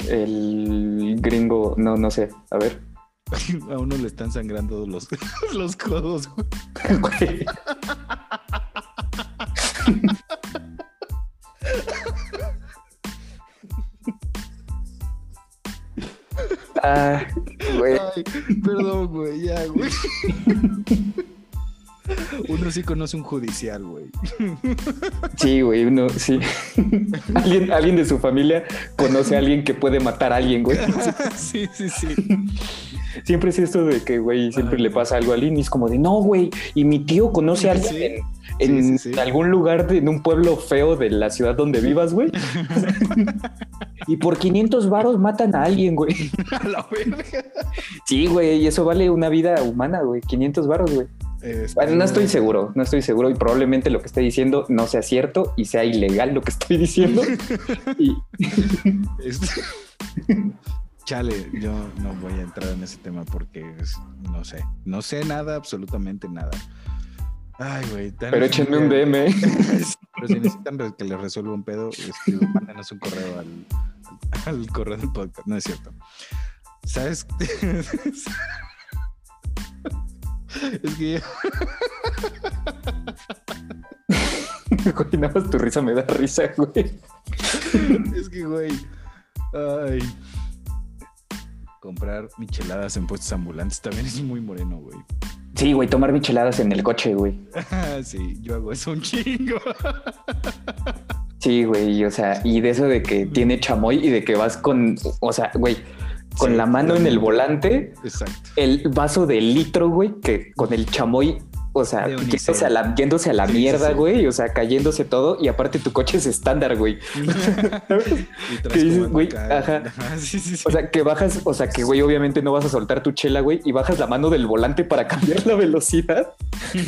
el gringo, no, no sé. A ver. [LAUGHS] A uno le están sangrando los, [LAUGHS] los codos, güey. Ah, güey. Ay, perdón, güey, ya, güey. Uno sí conoce un judicial, güey. Sí, güey, uno, sí. alguien, alguien de su familia conoce a alguien que puede matar a alguien, güey. Sí, sí, sí. Siempre es esto de que, güey, siempre le pasa algo a alguien y es como de, no, güey, y mi tío conoce a alguien Sí. En, en Sí, sí, sí. algún lugar, de, en un pueblo feo de la ciudad donde vivas, güey. [LAUGHS] y por 500 varos matan a alguien, güey. [LAUGHS] A la verga. Sí, güey, y eso vale una vida humana, güey, 500 varos, güey. Este, Bueno, no estoy seguro, no estoy seguro y probablemente lo que estoy diciendo no sea cierto y sea ilegal lo que estoy diciendo. [LAUGHS] y, Este- Chale, yo no voy a entrar en ese tema porque no sé. No sé nada, absolutamente nada. Ay, güey. pero échenme un DM. [LAUGHS] Pero si necesitan que les resuelva un pedo, este, mándenos un correo al, al correo del podcast. No es cierto. ¿Sabes? [LAUGHS] es que [LAUGHS] Güey, nada más tu risa me da risa, güey. Es que, güey. Ay. Comprar micheladas en puestos ambulantes también es muy moreno, güey. Sí, güey, tomar micheladas en el coche, güey. [LAUGHS] sí, yo hago eso un chingo. [LAUGHS] Sí, güey, o sea, y de eso de que tiene chamoy y de que vas con, o sea, güey, con Sí, la mano en el volante, Exacto. el vaso de litro, güey, que con el chamoy, o sea, yéndose a la, yéndose a la Sí, sí, mierda, sí. güey, o sea, cayéndose todo, y aparte tu coche es estándar, güey. [LAUGHS] ¿Qué dices, güey? Ajá. O sea, que bajas, o sea, que güey, obviamente no vas a soltar tu chela, güey, y bajas la mano del volante para [LAUGHS] cambiar la velocidad. [LAUGHS]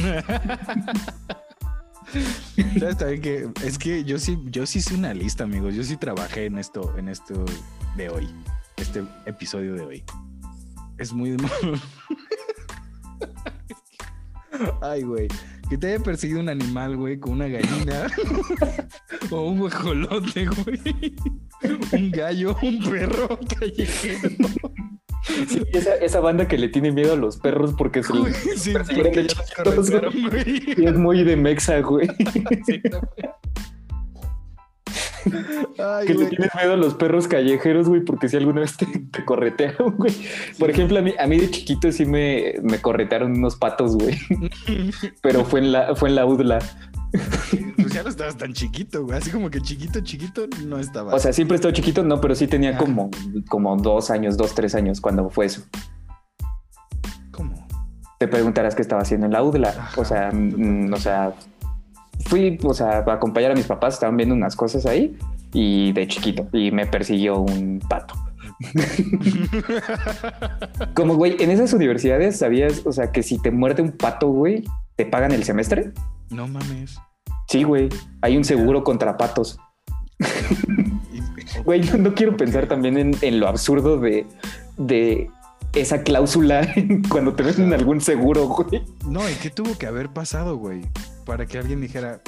¿Sabes también que es que yo sí, yo sí hice una lista, amigos. Yo sí trabajé en esto, en esto de hoy, este episodio de hoy. Es muy Ay, güey. Que te haya perseguido un animal, güey, con una gallina. [LAUGHS] o un guajolote, güey. Un gallo, un perro callejero. Sí, esa, esa banda que le tiene miedo a los perros porque se Güey, sí, Pero porque de ya los chiquitos, corretearon, güey. y es muy de mexa, güey. Sí, no, güey. Ay, Que le tienes miedo a los perros callejeros, güey, porque si alguna vez te, te corretearon, güey. Por ejemplo, a mí, a mí de chiquito sí me, me corretearon unos patos, güey. [LAUGHS] Pero fue en la, fue en la UDLA. Pues ya no estabas tan chiquito, güey. Así como que chiquito, chiquito no estaba. O sea, siempre he estado chiquito, no, pero sí tenía Ah. como, como dos años, dos, tres años cuando fue eso. ¿cómo? Te preguntarás qué estaba haciendo en la UDLA. Ajá. O sea, mm, o sea, fui, o sea, a acompañar a mis papás, estaban viendo unas cosas ahí y de chiquito y me persiguió un pato. [LAUGHS] Como, güey, en esas universidades sabías, o sea, que si te muerde un pato, güey, te pagan el semestre. No mames. Sí, güey, hay un seguro contra patos. [LAUGHS] Güey, no, no quiero pensar también en, en lo absurdo de, de esa cláusula [LAUGHS] cuando te ven en algún seguro, güey. No, ¿y qué tuvo que haber pasado, güey? Para que alguien dijera,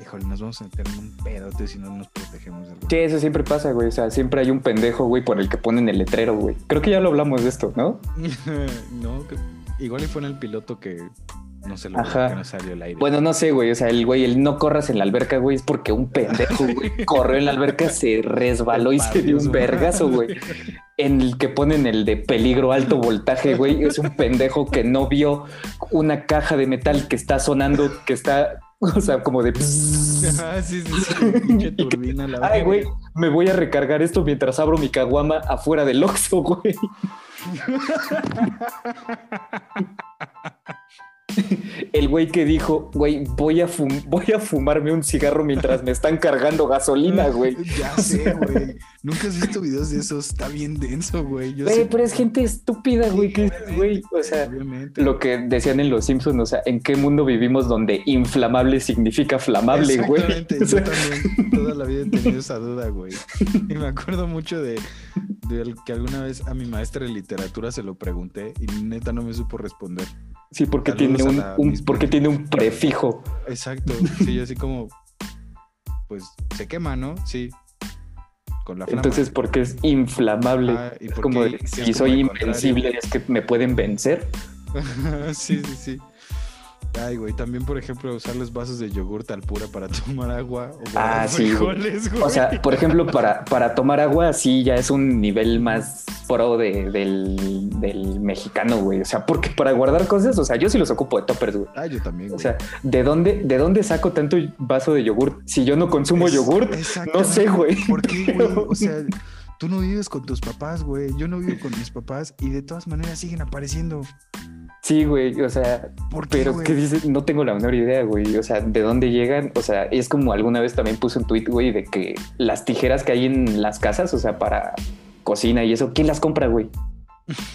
híjole, nos vamos a meter en un pedote si no nos protegemos de algo. Sí, eso siempre pasa, güey. O sea, siempre hay un pendejo, güey, por el que ponen el letrero, güey. Creo que ya lo hablamos de esto, ¿no? [LAUGHS] no, que- igual y fue en el piloto que no se lo Ajá. que no salió el aire. Bueno, no sé, güey. O sea, el güey, el no corras en la alberca, güey, es porque un pendejo, güey, [LAUGHS] corrió en la alberca, se resbaló y se dio un vergazo, güey. En el que ponen el de peligro alto voltaje, güey, es un pendejo que no vio una caja de metal que está sonando, que está, o sea, como de... [LAUGHS] Ah, sí, sí, sí. Pinche [LAUGHS] turbina, la Ay, güey, me voy a recargar esto mientras abro mi caguama afuera del Oxxo, güey. El güey que dijo, güey, voy a, voy a fumarme un cigarro mientras me están cargando gasolina, [LAUGHS] güey. Ya sé, güey. Nunca has visto videos de esos. Está bien denso, güey. Güey, pero es gente estúpida, güey. güey? O sea, lo que decían en Los Simpsons, o sea, ¿en qué mundo vivimos donde inflamable significa flamable, güey? Exactamente. Yo también toda la vida he tenido esa duda, güey. Y me acuerdo mucho de, de que alguna vez a mi maestra de literatura se lo pregunté y neta no me supo responder. Sí, porque tiene un, porque tiene un prefijo. Exacto. Sí, así como, pues se quema, ¿no? Sí. Con la flama. Entonces, porque es inflamable. Ah, ¿y es como si soy invencible, es que me pueden vencer. [LAUGHS] sí, sí, sí. Ay, güey, también, por ejemplo, usar los vasos de yogur tal pura para [LAUGHS] tomar agua o ah, sí, güey. O sea, por ejemplo, para, para tomar agua, sí, ya es un nivel más pro de, del, del, mexicano, güey. O sea, porque para guardar cosas, o sea, yo sí los ocupo de toppers, güey. Ah, yo también, güey. O sea, ¿de dónde, ¿de dónde saco tanto vaso de yogur si yo no consumo yogur? No sé, güey. ¿Por qué, [LAUGHS] güey? O sea... Tú no vives con tus papás, güey. Yo no vivo con mis papás y de todas maneras siguen apareciendo. Sí, güey, o sea, pero ¿qué dices? No tengo la menor idea, güey. O sea, ¿de dónde llegan? O sea, es como alguna vez también puse un tweet, güey, de que las tijeras que hay en las casas, o sea, para cocina y eso, ¿quién las compra, güey?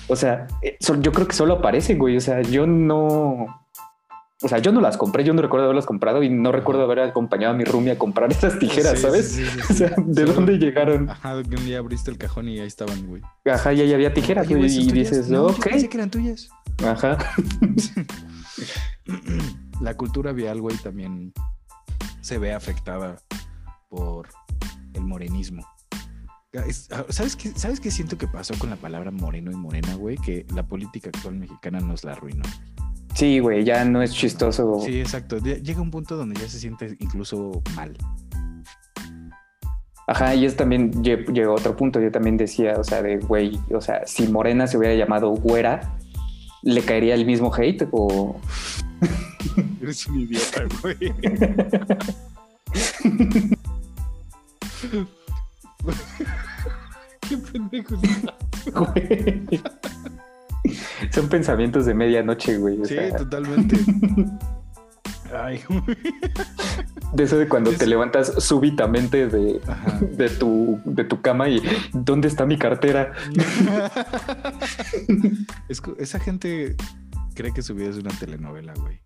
O sea, eh, yo creo que solo aparecen, güey. O sea, yo no. O sea, yo no las compré, yo no recuerdo haberlas comprado y no recuerdo haber acompañado a mi roomie a comprar esas tijeras, ¿sabes? [LAUGHS] o sea, ¿de dónde llegaron? Ajá, que un día abriste el cajón y ahí estaban, güey. Ajá, y ahí había tijeras, güey. Y dices, no, ok. Pensé que eran tuyas. Ajá. [LAUGHS] La cultura vial, güey, también se ve afectada por el morenismo. Ah, ¿Sabes qué, ¿Sabes qué siento que pasó con la palabra moreno y morena, güey? Que la política actual mexicana nos la arruinó. Sí, güey, ya no es chistoso. Sí, exacto. Llega un punto donde ya se siente incluso mal. Ajá, y es también llegó a otro punto. Yo también decía, o sea, de güey, o sea, si Morena se hubiera llamado güera, ¿le caería el mismo hate o.? [LAUGHS] Eres un idiota, güey. [LAUGHS] [LAUGHS] Qué pendejo güey. Son pensamientos de medianoche, güey. sí, totalmente. [LAUGHS] Ay, de eso de cuando te levantas súbitamente de, de, tu, de tu cama y ¿dónde está mi cartera? [LAUGHS] esa gente cree que su vida es una telenovela, güey.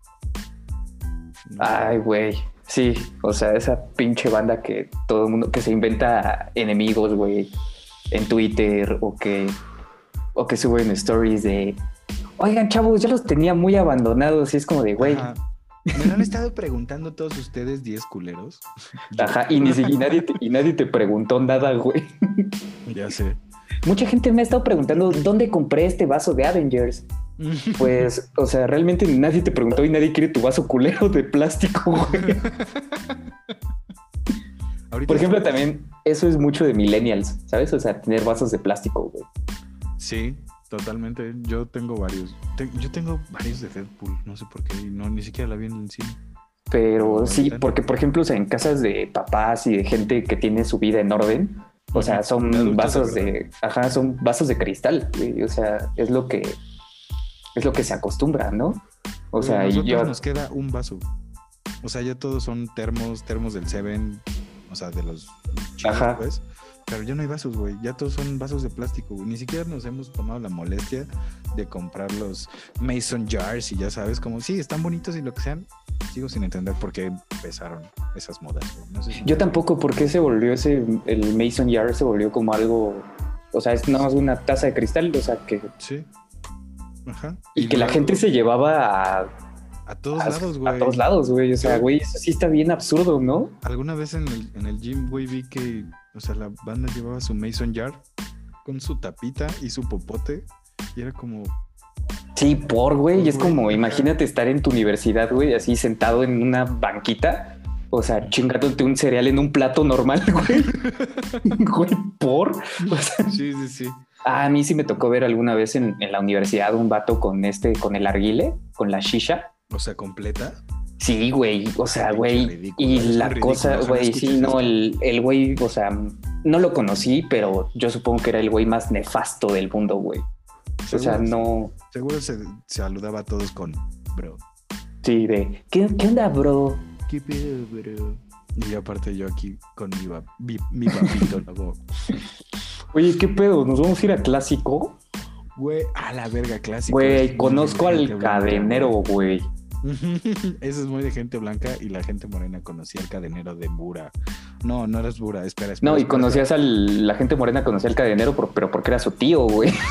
Ay, güey. Sí, o sea, esa pinche banda que todo el mundo, que se inventa enemigos, güey, en Twitter o que o que suben stories de, oigan, chavos, yo los tenía muy abandonados y es como de, güey. Me lo han estado preguntando todos ustedes 10 culeros. Ajá, y, ni, y, nadie te, y nadie te preguntó nada, güey. Ya sé. Mucha gente me ha estado preguntando dónde compré este vaso de Avengers. Pues, [LAUGHS] o sea, realmente nadie te preguntó y nadie quiere tu vaso culero de plástico, güey. Por ejemplo, también eso es mucho de millennials, ¿sabes? O sea, tener vasos de plástico, güey. Sí, totalmente. Yo tengo varios. yo tengo varios de Deadpool, no sé por qué, no, ni siquiera la vi en el cine. Pero sí, porque por ejemplo, o sea, en casas de papás y de gente que tiene su vida en orden, o sea, son vasos de, ajá, son vasos de cristal, o sea, es lo que es lo que se acostumbra, ¿no? O sea, y yo nos queda un vaso. O sea, ya todos son termos, termos del Seven, o sea, de los chicos, pues. Pero ya no hay vasos, güey. Ya todos son vasos de plástico, güey. Ni siquiera nos hemos tomado la molestia de comprar los Mason Jars y ya sabes, como sí, están bonitos y lo que sean. Sigo sin entender por qué empezaron esas modas. Yo tampoco, ¿por qué se volvió ese, el Mason Jar se volvió como algo, o sea, es nada más una taza de cristal, o sea, que... Sí. Ajá. Y, que la gente se llevaba a a todos lados, güey. A todos lados, güey. O sea, güey, eso sí está bien absurdo, ¿no? Alguna vez en el, en el gym, güey, vi que o sea, la banda llevaba su Mason Jar con su tapita y su popote. Y era como. Sí, por, güey. Y es como, imagínate estar en tu universidad, güey, así sentado en una banquita. O sea, chingándote un cereal en un plato normal, [LAUGHS] güey. güey, por. sí, sí, sí. a mí sí me tocó ver alguna vez en, en, la universidad un vato con este, con el arguile, con la shisha. O sea, completa. Sí, güey, o sea, güey, y la cosa, güey, sí, no, el, el güey, o sea, no lo conocí, pero yo supongo que era el güey más nefasto del mundo, güey. O sea, no... Seguro se saludaba a todos con, bro. Sí, de, ¿qué, qué onda, bro? ¿Qué pedo, bro? Y aparte yo aquí con mi, va- mi, mi papito, luego, Oye, ¿qué pedo? ¿Nos vamos a ir a clásico? güey, a la verga clásico. Güey, conozco al cadenero, güey. [LAUGHS] Eso es muy de gente blanca y la gente morena conocía al cadenero de Bura. No, no eres Bura, espera, espera. No, y espera. conocías al. La gente morena conocía al cadenero, por- pero porque era su tío, güey. [LAUGHS]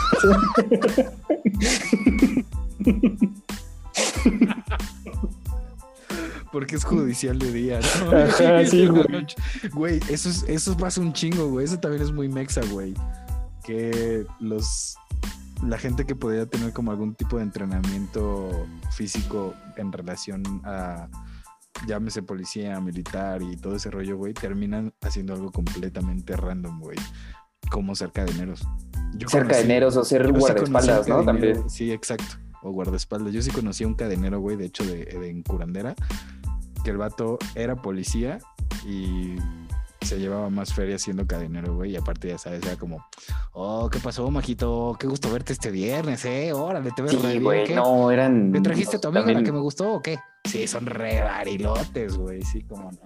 Porque es judicial de día, ¿no? Ajá, [LAUGHS] sí, güey. Güey, eso, es, eso pasa un chingo, güey. Eso también es muy mexa, güey. Que los... La gente que podría tener como algún tipo de entrenamiento físico en relación a, llámese policía, militar y todo ese rollo, güey, terminan haciendo algo completamente random, güey. Como ser cadeneros. Yo Ser conocí- cadeneros o ser yo sí guardaespaldas, ¿no? También. Sí, exacto. O guardaespaldas. Yo sí conocí a un cadenero, güey, de hecho, de, de en curandera, que el vato era policía y se llevaba más feria siendo cadenero, güey. Y aparte, ya sabes, era como, oh, ¿qué pasó, majito? Qué gusto verte este viernes, ¿eh? Órale, te re Sí, güey, no, eran. ¿Me trajiste a tu amiga la también- que me gustó o qué? Sí, son re varilotes, güey, sí, como no.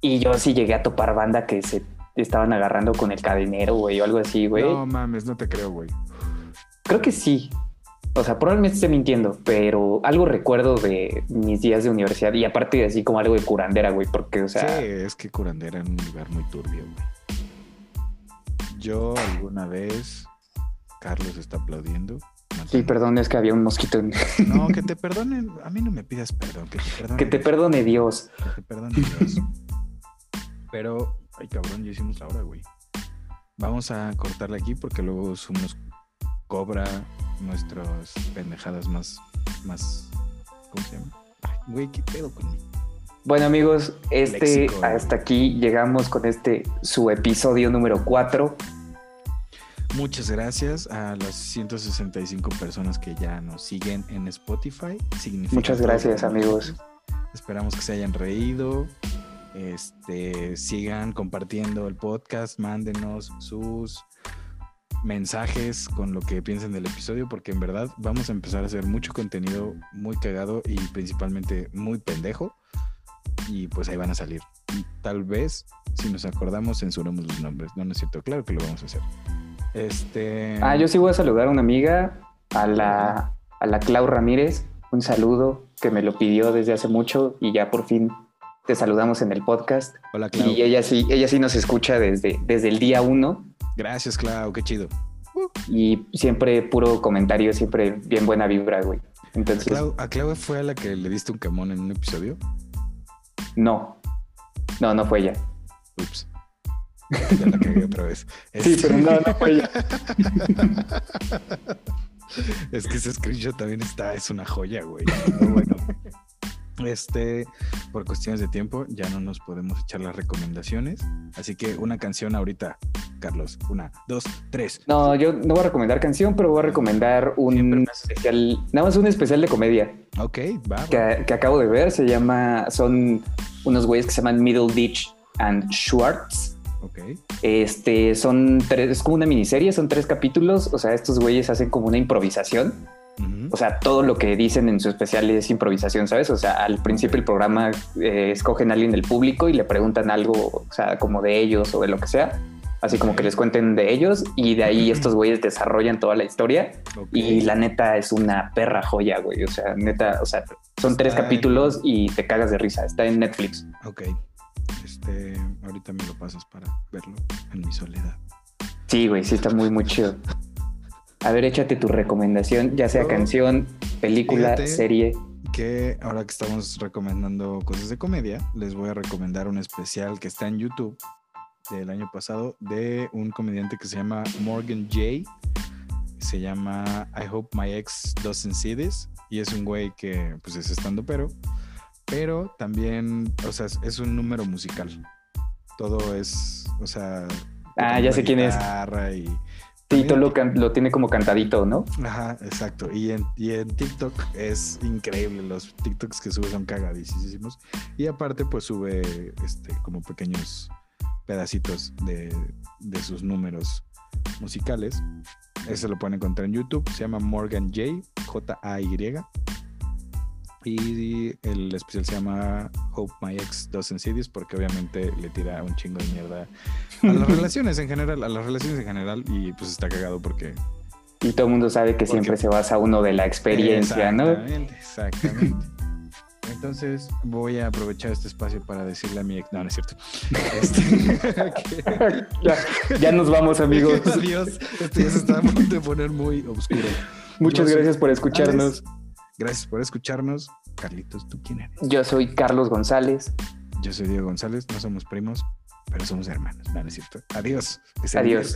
Y yo sí llegué a topar banda que se estaban agarrando con el cadenero, güey, o algo así, güey. No mames, no te creo, güey. Creo que sí. O sea, probablemente esté mintiendo, pero algo recuerdo de mis días de universidad y aparte de así como algo de curandera, güey, porque, o sea, sí, es que curandera en un lugar muy turbio, güey. Yo alguna vez, Carlos está aplaudiendo. sí, perdón, es que había un mosquito. en- [LAUGHS] No, que te perdonen. A mí no me pidas perdón, que te perdone. que te perdone Dios. Que te perdone Dios. Pero, ay cabrón, ya hicimos la hora, güey. Vamos a cortarle aquí porque luego Zoom nos cobra nuestras pendejadas más, más, ¿cómo se llama? Ay, güey, ¿qué pedo conmigo? Bueno, amigos, este Léxico. hasta aquí llegamos con este su episodio número 4. Muchas gracias a las 165 personas que ya nos siguen en Spotify. Significa Muchas gracias, amigos. Esperamos que se hayan reído. Este, sigan compartiendo el podcast, mándenos sus mensajes con lo que piensen del episodio, porque en verdad vamos a empezar a hacer mucho contenido muy cagado y principalmente muy pendejo. Y pues ahí van a salir. Y tal vez, si nos acordamos, censuremos los nombres. No, no es cierto, claro que lo vamos a hacer. Este. Ah, yo sí voy a saludar a una amiga, a la, a la Clau Ramírez. Un saludo que me lo pidió desde hace mucho y ya por fin te saludamos en el podcast. Hola, Clau. Y ella sí, ella sí nos escucha desde, desde el día uno Gracias, Clau, qué chido. y siempre puro comentario, siempre bien buena vibra, güey. ¿A Entonces, Clau, a Clau fue a la que le diste un camón en un episodio? no, no, no fue ella. Ups. Ya la cagué otra vez. [LAUGHS] Sí, Este- pero no, no fue ella. [LAUGHS] es que ese screenshot también está, es una joya, güey. Pero bueno. Este, por cuestiones de tiempo, ya no nos podemos echar las recomendaciones. Así que una canción ahorita, Carlos. Una, dos, tres. No, yo no voy a recomendar canción, pero voy a recomendar un especial, nada más un especial de comedia Ok, va. va. que, que acabo de ver. Se llama, son unos güeyes que se llaman Middle Ditch and Schwartz. Ok. Este, son tres, es como una miniserie, son tres capítulos. O sea, estos güeyes hacen como una improvisación. O sea, todo lo que dicen en su especial es improvisación, ¿sabes? O sea, al principio del programa eh, escogen a alguien del público y le preguntan algo, o sea, como de ellos o de lo que sea. Así como que les cuenten de ellos y de ahí estos güeyes desarrollan toda la historia y la neta es una perra joya, güey. O sea, neta, o sea, son tres en- capítulos y te cagas de risa. Está en Netflix. Ok. Este, ahorita me lo pasas para verlo en mi soledad. Sí, güey, sí está muy, muy chido. A ver, échate tu recomendación, ya sea canción, película, Fíjate. serie. que ahora que estamos recomendando cosas de comedia, les voy a recomendar un especial que está en YouTube del año pasado de un comediante que se llama Morgan Jay. Se llama I Hope My Ex Doesn't See This. Y es un güey que pues es estando pero, pero también, o sea, es- un número musical. Todo es, o sea... Ah, ya sé quién es. Y, Sí, lo, lo tiene como cantadito, ¿no? Ajá, exacto. Y en, y en TikTok es increíble. Los TikToks que sube son cagadísimos. Y aparte, pues sube este, como pequeños pedacitos de, de sus números musicales. Ese lo pueden encontrar en YouTube. Se llama Morgan J. J-A-Y. Y el especial se llama Hope My Ex Does Insidious porque obviamente le tira un chingo de mierda a las [LAUGHS] relaciones en general, a las relaciones en general y pues está cagado porque... Y todo el mundo sabe que siempre se basa uno de la experiencia, ¿no? Exactamente, exactamente. Entonces voy a aprovechar este espacio para decirle a mi ex... No, no es cierto. Este, [LAUGHS] [LAUGHS] ya, ya nos vamos, amigos. Adiós. Esto ya se está a punto de poner muy oscuro. Muchas Yo gracias soy por escucharnos. Alex. Gracias por escucharnos. Carlitos, ¿tú quién eres? Yo soy Carlos González. Yo soy Diego González. No somos primos, pero somos hermanos. No, no es cierto. Adiós. Que se Adiós.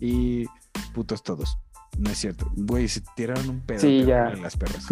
Y putos todos. No es cierto. Güey, se tiraron un pedo Sí, ya. en las perras.